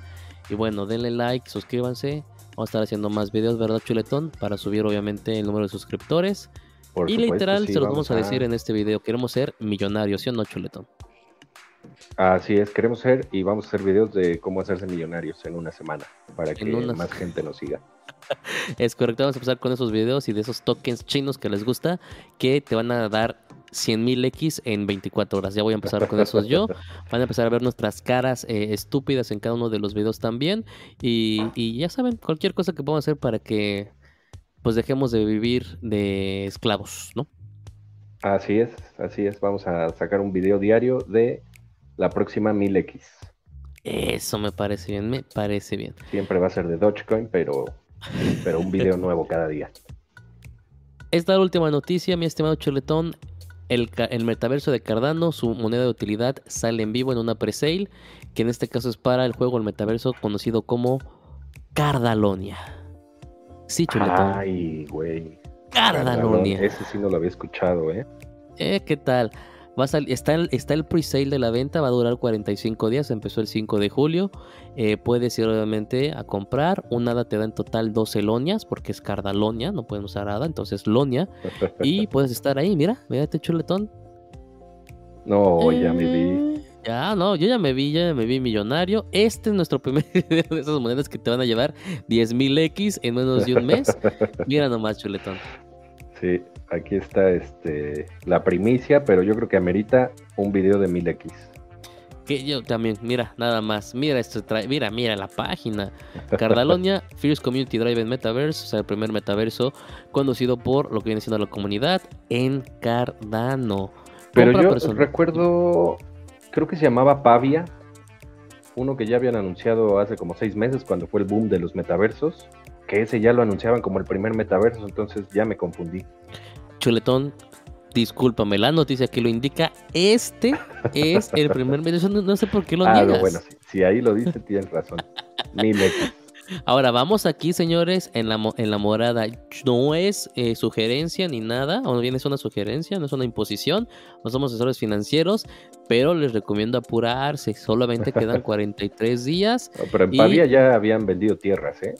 Y bueno, denle like, suscríbanse. Vamos a estar haciendo más videos, ¿verdad, chuletón? Para subir, obviamente, el número de suscriptores. y literal, se los vamos a, decir en este video. Queremos ser millonarios, ¿sí o no, chuletón? Así es, queremos ser y vamos a hacer videos de cómo hacerse millonarios en una semana para que más gente nos siga. es correcto, vamos a empezar con esos videos y de esos tokens chinos que les gusta que te van a dar 100.000 X en 24 horas. Ya voy a empezar con esos yo. Van a empezar a ver nuestras caras eh, estúpidas en cada uno de los videos también. Y, y, ya saben, cualquier cosa que podamos hacer para que pues dejemos de vivir de esclavos, ¿no? Así es, así es. Vamos a sacar un video diario de la próxima 1000X. Eso me parece bien, me parece bien. Siempre va a ser de Dogecoin, pero, pero un video nuevo cada día. Esta última noticia, mi estimado chuletón. El, el, metaverso de Cardano, su moneda de utilidad, sale en vivo en una presale, que en este caso es para el juego el metaverso conocido como Cardalonia. Sí, chuletón. Ay, güey. Cardalonia. Ese sí no lo había escuchado, ¿eh? Eh, ¿qué tal? Va a está, el, está el pre-sale de la venta, va a durar 45 días, empezó el 5 de julio. Eh, puedes ir obviamente a comprar. Un hada te da en total 12 lonias, porque es cardalonia, no pueden usar hada, entonces lonia. y puedes estar ahí, mira, mírate chuletón. No, ya me vi. Eh, ya, no, yo ya me vi, ya me vi millonario. Este es nuestro primer video de esas monedas que te van a llevar 10.000 X en menos de un mes. Mira nomás, chuletón. Sí, aquí está este la primicia, pero yo creo que amerita un video de 1000X. Que yo también, mira, nada más, mira esto, mira, mira la página. Cardalonia, Fierce Community Drive Metaverse, o sea, el primer metaverso conocido por lo que viene siendo la comunidad en Cardano. Pero yo recuerdo, creo que se llamaba Pavia, uno que ya habían anunciado hace como seis meses cuando fue el boom de los metaversos que ese ya lo anunciaban como el primer metaverso, entonces ya me confundí. Chuletón, discúlpame, la noticia que lo indica, este es el primer metaverso, no, sé por qué lo ah, bueno, si, ahí lo dice, tienes razón. Mil Ahora vamos aquí, señores, en la, en la morada. No es eh, sugerencia ni nada, o bien es una sugerencia, no es una imposición. No somos asesores financieros, pero les recomiendo apurarse. Solamente quedan 43 días. pero en Pavia ya habían vendido tierras, ¿eh?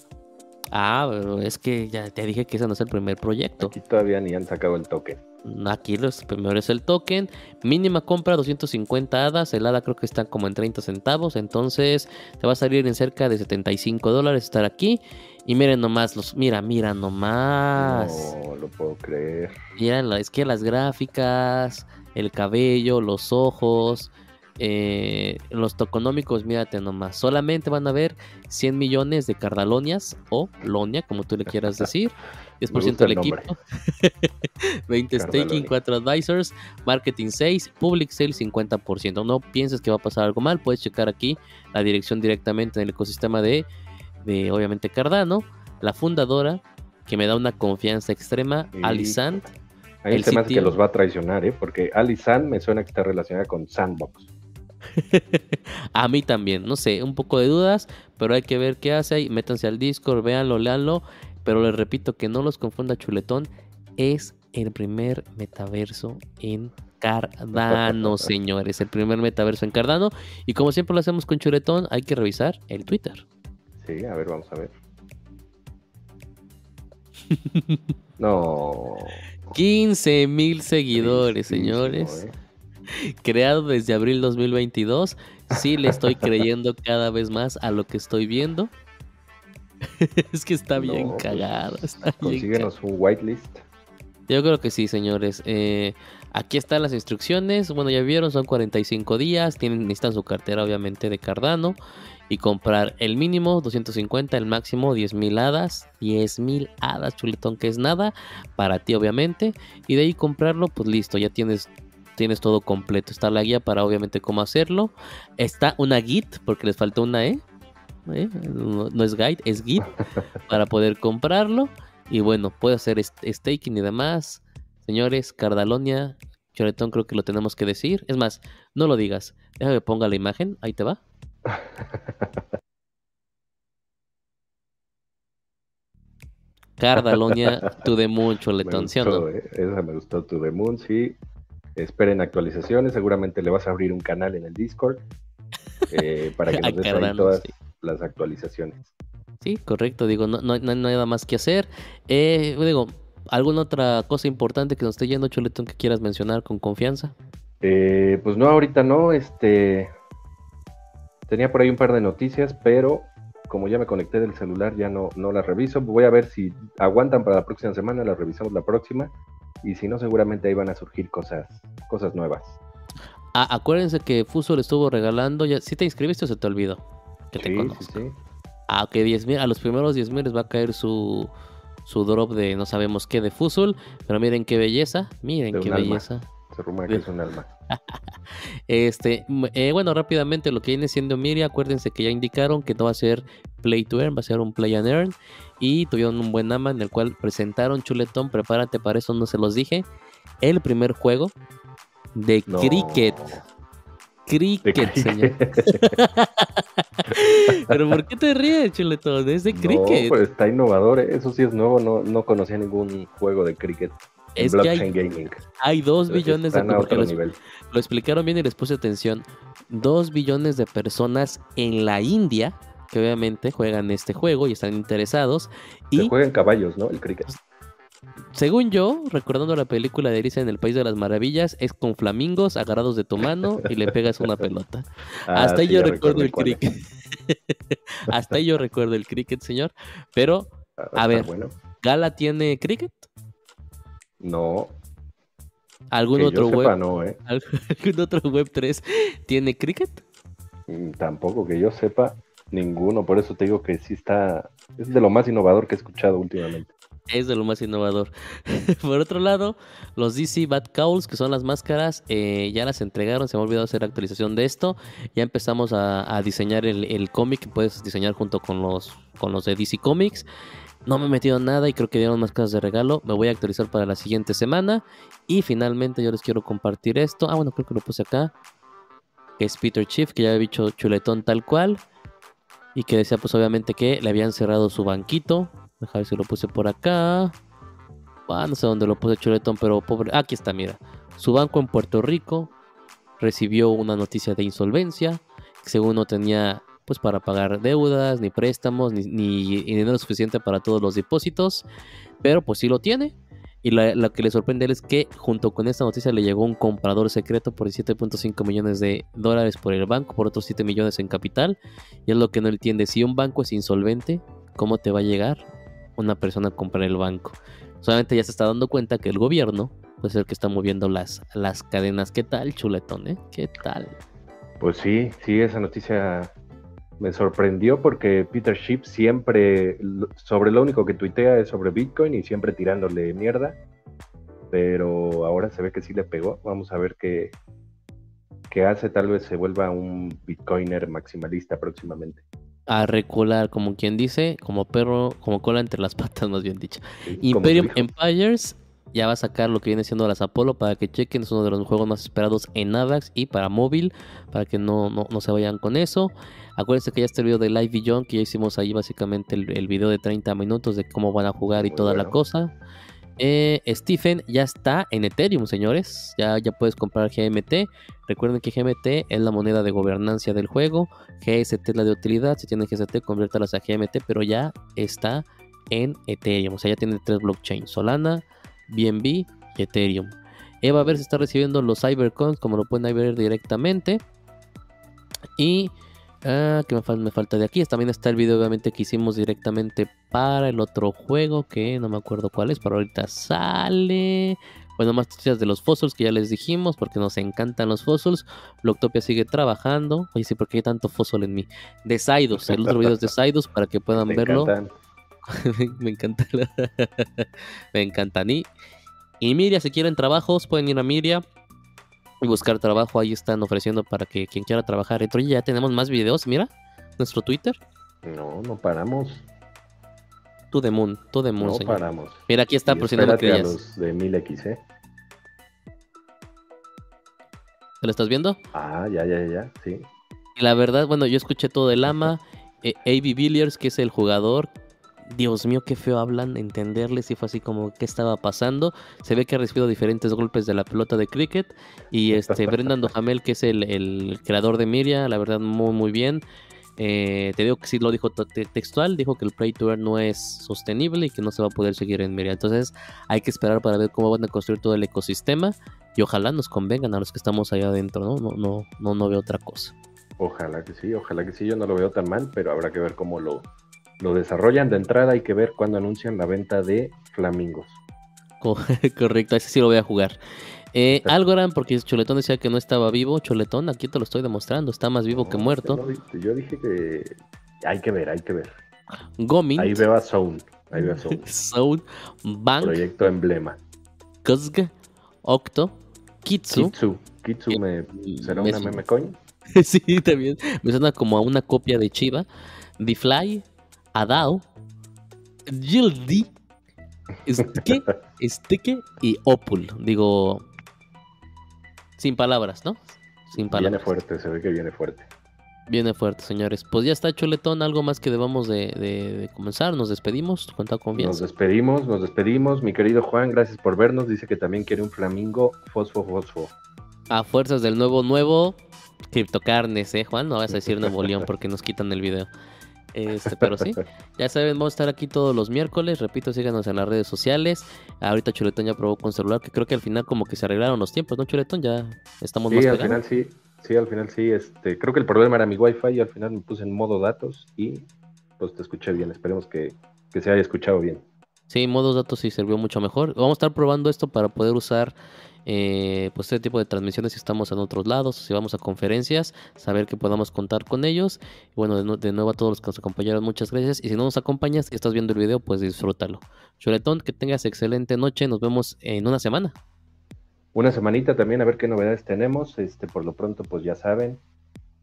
Ah, es que ya te dije que ese no es el primer proyecto. Aquí todavía ni han sacado el token. Aquí los primero es el token. Mínima compra 250 hadas. El hada creo que está como en 30 centavos. Entonces te va a salir en cerca de 75 dólares estar aquí. Y miren nomás, los, mira, mira nomás. No lo puedo creer. Mira, es que las gráficas, el cabello, los ojos. Eh, los toconómicos, mírate nomás, solamente van a haber 100 millones de cardalonias o lonia, como tú le quieras decir. 10% del equipo, 20 staking, 4 advisors, marketing 6, public sale 50%. No pienses que va a pasar algo mal, puedes checar aquí la dirección directamente en el ecosistema de, de obviamente Cardano, la fundadora que me da una confianza extrema, Sí. Alisant. Ahí El me hace que los va a traicionar, ¿eh? Porque Alisan me suena que está relacionada con Sandbox. A mí también, no sé, un poco de dudas, pero hay que ver qué hace ahí. Métanse al Discord, véanlo, leanlo. Pero les repito que no los confunda Chuletón. Es el primer metaverso en Cardano, señores. El primer metaverso en Cardano. Y como siempre lo hacemos con Chuletón, hay que revisar el Twitter. Sí, a ver, vamos a ver. No. 15 mil seguidores, señores. ¿eh? Creado desde abril 2022. Sí le estoy creyendo cada vez más a lo que estoy viendo. es que está bien No, pues, cagado. Está bien Consíguenos un whitelist. Yo creo que sí, señores. Eh, aquí están las instrucciones. Bueno, ya vieron, son 45 días. Tienen, necesitan su cartera, obviamente, de Cardano. Y comprar el mínimo 250, el máximo 10 mil hadas. 10 mil hadas, chuletón, que es nada. Para ti, obviamente. Y de ahí comprarlo, pues listo, ya tienes. Tienes todo completo. Está la guía para obviamente cómo hacerlo. Está una Git, porque les faltó una E. ¿eh? No, no es guide, es Git. para poder comprarlo. Y bueno, puede hacer staking y demás. Señores, Cardalonia, Choretón, creo que lo tenemos que decir. Es más, no lo digas. Déjame que ponga la imagen. Ahí te va. Cardalonia to the moon, Me Choletón, ¿sí o no? ¿eh? Esa me gustó To The Moon, sí. Esperen actualizaciones. Seguramente le vas a abrir un canal en el Discord eh, para que A nos des ahí todas sí. las actualizaciones. Sí, correcto. Digo, no, no, no hay nada más que hacer. Eh, digo, ¿alguna otra cosa importante que nos esté yendo, Choletón, que quieras mencionar con confianza? Eh, pues no, ahorita no. Este tenía por ahí un par de noticias, pero como ya me conecté del celular, ya no, no las reviso. Voy a ver si aguantan para la próxima semana, las revisamos la próxima. Y si no, seguramente ahí van a surgir cosas, cosas nuevas. Ah, acuérdense que Fuso le estuvo regalando. Ya, ¿Sí te inscribiste o se te olvidó? Que te conozco. sí. Ah, ok, 10 mil. A los primeros 10 mil les va a caer su, su drop de no sabemos qué de Fusul. Pero miren qué belleza. Miren qué alma. Se rumora que es un alma. Este, eh, bueno, rápidamente lo que viene siendo Miria, acuérdense que ya indicaron que no va a ser Play to Earn, va a ser un Play and Earn. Y tuvieron un buen ama en el cual presentaron Chuletón, prepárate para eso, no se los dije. El primer juego de No. Cricket. Cricket, señor. Pero ¿por qué te ríes, Chuletón? Es de No, Cricket. pero está innovador, ¿eh? eso sí es nuevo, no, no conocía ningún juego de cricket es que hay, gaming. hay dos Entonces, billones de otro lo, explicaron bien y les puse atención. Dos billones de personas en la India que obviamente juegan este juego y están interesados. Y juega en caballos, ¿no? El cricket. según yo, recordando la película de Alicia en el País de las Maravillas, es con flamingos agarrados de tu mano y le pegas una pelota. Ah, Hasta ahí yo recuerdo el cricket. Hasta ahí yo recuerdo el cricket, señor. Pero, Ah, A está ver. Bueno. ¿Gala tiene cricket? No, ¿Algún que otro yo web? sepa, no, ¿eh? ¿Algún otro web 3 tiene cricket? Mm, Tampoco que yo sepa, ninguno. Por eso te digo que sí está. Es de lo más innovador que he escuchado últimamente. Es de lo más innovador. Por otro lado, los DC Bat Cowls, que son las máscaras, eh, ya las entregaron. Se me ha olvidado hacer actualización de esto. Ya empezamos a, a diseñar el, el cómic que puedes diseñar junto con los, con los de DC Comics. No me he metido nada y creo que dieron más cosas de regalo. Me voy a actualizar para la siguiente semana. Y finalmente yo les quiero compartir esto. Ah, bueno, creo que lo puse acá. Que es Peter Chief, que ya había dicho chuletón tal cual. Y que decía pues obviamente que le habían cerrado su banquito. Deja ver si lo puse por acá. Ah, no sé dónde lo puse chuletón, pero pobre. Aquí está, mira. Su banco en Puerto Rico recibió una noticia de insolvencia. Que según no tenía pues para pagar deudas, ni préstamos, ni, ni dinero suficiente para todos los depósitos. Pero pues sí lo tiene. Y lo que le sorprende es que junto con esta noticia le llegó un comprador secreto por 7.5 millones de dólares por el banco, por otros 7 millones en capital. Y es lo que no entiende. Si un banco es insolvente, ¿cómo te va a llegar una persona a comprar el banco? Solamente ya se está dando cuenta que el gobierno puede ser el que está moviendo las, las cadenas. ¿Qué tal, chuletón? Eh? ¿Qué tal? Pues sí, sí, esa noticia me sorprendió porque Peter Schiff siempre, sobre lo único que tuitea es sobre Bitcoin y siempre tirándole mierda, pero ahora se ve que sí le pegó. Vamos a ver qué, qué hace, tal vez se vuelva un Bitcoiner maximalista próximamente. a recular, como quien dice, como perro, como cola entre las patas, más bien dicho. Sí, Imperium. Empires ya va a sacar lo que viene siendo las Apollo para que chequen, es uno de los juegos más esperados en AVAX y para móvil, para que no, no, no se vayan con eso. Acuérdense que ya está el video de Live Beyond, que ya hicimos ahí básicamente el, el video de 30 minutos de cómo van a jugar y Muy toda la cosa. Eh, Stephen ya está en Ethereum, señores. Ya, ya puedes comprar GMT. Recuerden que GMT es la moneda de gobernancia del juego. GST es la de utilidad. Si tienen GST, conviértalas a GMT, pero ya está en Ethereum. O sea, ya tiene tres blockchains: Solana, BNB y Ethereum. Eva a ver si está recibiendo los Cybercoins, como lo pueden ver directamente. Y ah, que me, fal- me falta de aquí. También está el video, obviamente, que hicimos directamente para el otro juego, que no me acuerdo cuál es, pero ahorita sale. Bueno, más noticias de los fossils que ya les dijimos, porque nos encantan los fossils. Blocktopia sigue trabajando. Oye, sí, porque hay tanto fósil en mí. De Sidus, el otro video es de Sidus para que puedan Me verlo. encantan. me encanta. me encantan. Y, y Miria, si quieren trabajos, pueden ir a Miria y buscar trabajo. Ahí están ofreciendo para que quien quiera trabajar. Dentro ya tenemos más videos. Mira, nuestro Twitter. No, no paramos. To the moon, to the moon, No señor. paramos. Mira, aquí está, Y por si no lo espérate a creías. los de 1000X, ¿eh? ¿Te lo estás viendo? Ah, ya, ya, ya, sí. Y la verdad, bueno, yo escuché todo el ama. Eh, A.B. Villiers, que es el jugador. Dios mío, qué feo hablan, entenderle si fue así como qué estaba pasando. Se ve que ha recibido diferentes golpes de la pelota de cricket. Y este Brendan Dohamel, que es el, el creador de Miria, la verdad, muy, muy bien. Eh, te digo que sí lo dijo te- te- textual, dijo que el Play to Earn no es sostenible y que no se va a poder seguir en Miria. Entonces hay que esperar para ver cómo van a construir todo el ecosistema y ojalá nos convengan a los que estamos allá adentro, ¿no? No, no, no, no veo otra cosa. Ojalá que sí, ojalá que sí. Yo no lo veo tan mal, pero habrá que ver cómo lo, lo desarrollan. De entrada hay que ver cuándo anuncian la venta de flamingos. Co- Correcto, ese sí lo voy a jugar. Eh, Algorand, porque Choletón decía que no estaba vivo. Choletón, aquí te lo estoy demostrando, está más vivo que muerto. yo no di- Yo dije que hay que ver, hay que ver. Gomin, Ahí veo a Zone. Ahí veo a Zone. Soul, Bank, Proyecto emblema. Kuzg, Octo, Kitsu. Kitsu. Kitsu me, será Me una meme coin. sí, también. Me suena como a una copia de Chiva. The Fly, Adao, Gildi, Stike, Stike y Opul. Digo, sin palabras, ¿no? Sin Viene palabras. fuerte, se ve que viene fuerte. Viene fuerte, señores. Pues ya está, Choletón. Algo más que debamos de, de- de comenzar. Nos despedimos. Cuenta Nos confianza. despedimos, nos despedimos. Mi querido Juan, gracias por vernos. Dice que también quiere un flamingo fosfo fosfo. A fuerzas del nuevo, nuevo Criptocarnes, ¿eh, Juan? No vas a decir Nuevo León porque nos quitan el video. Este, pero sí, ya saben, vamos a estar aquí todos los miércoles. Repito, síganos en las redes sociales. Ahorita Chuletón ya probó con celular, que creo que al final como que se arreglaron los tiempos, ¿no, Chuletón? Ya estamos Sí, más al pegados. final sí. Sí, al final sí. Este, creo que el problema era mi wifi y al final me puse en modo datos y pues te escuché bien. Esperemos que, que se haya escuchado bien. Sí, modos datos sí sirvió mucho mejor. Vamos a estar probando esto para poder usar eh, pues este tipo de transmisiones si estamos en otros lados, si vamos a conferencias, saber que podamos contar con ellos. Bueno, de nuevo a todos los que nos acompañaron, muchas gracias. Y si no nos acompañas y estás viendo el video, pues disfrútalo. Chuletón, que tengas excelente noche. Nos vemos en una semana. Una semanita también a ver qué novedades tenemos. Este, por lo pronto, pues ya saben,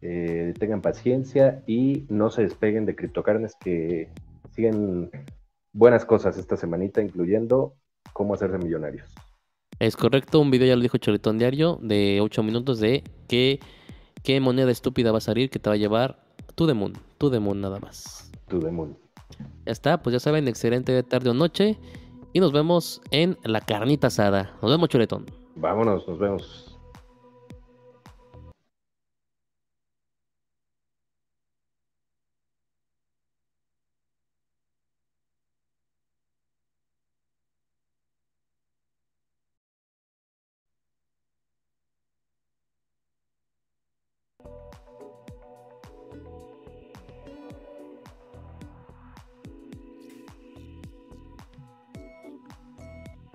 eh, tengan paciencia y no se despeguen de criptocarnes que siguen buenas cosas esta semanita, incluyendo cómo hacerse millonarios. Es correcto, un video ya lo dijo Chuletón Diario de 8 minutos de qué, qué moneda estúpida va a salir que te va a llevar to the moon. To the moon nada más. To the moon. Ya está, pues ya saben, excelente tarde o noche. Y nos vemos en la carnita asada. Nos vemos, Chuletón. Vámonos, nos vemos.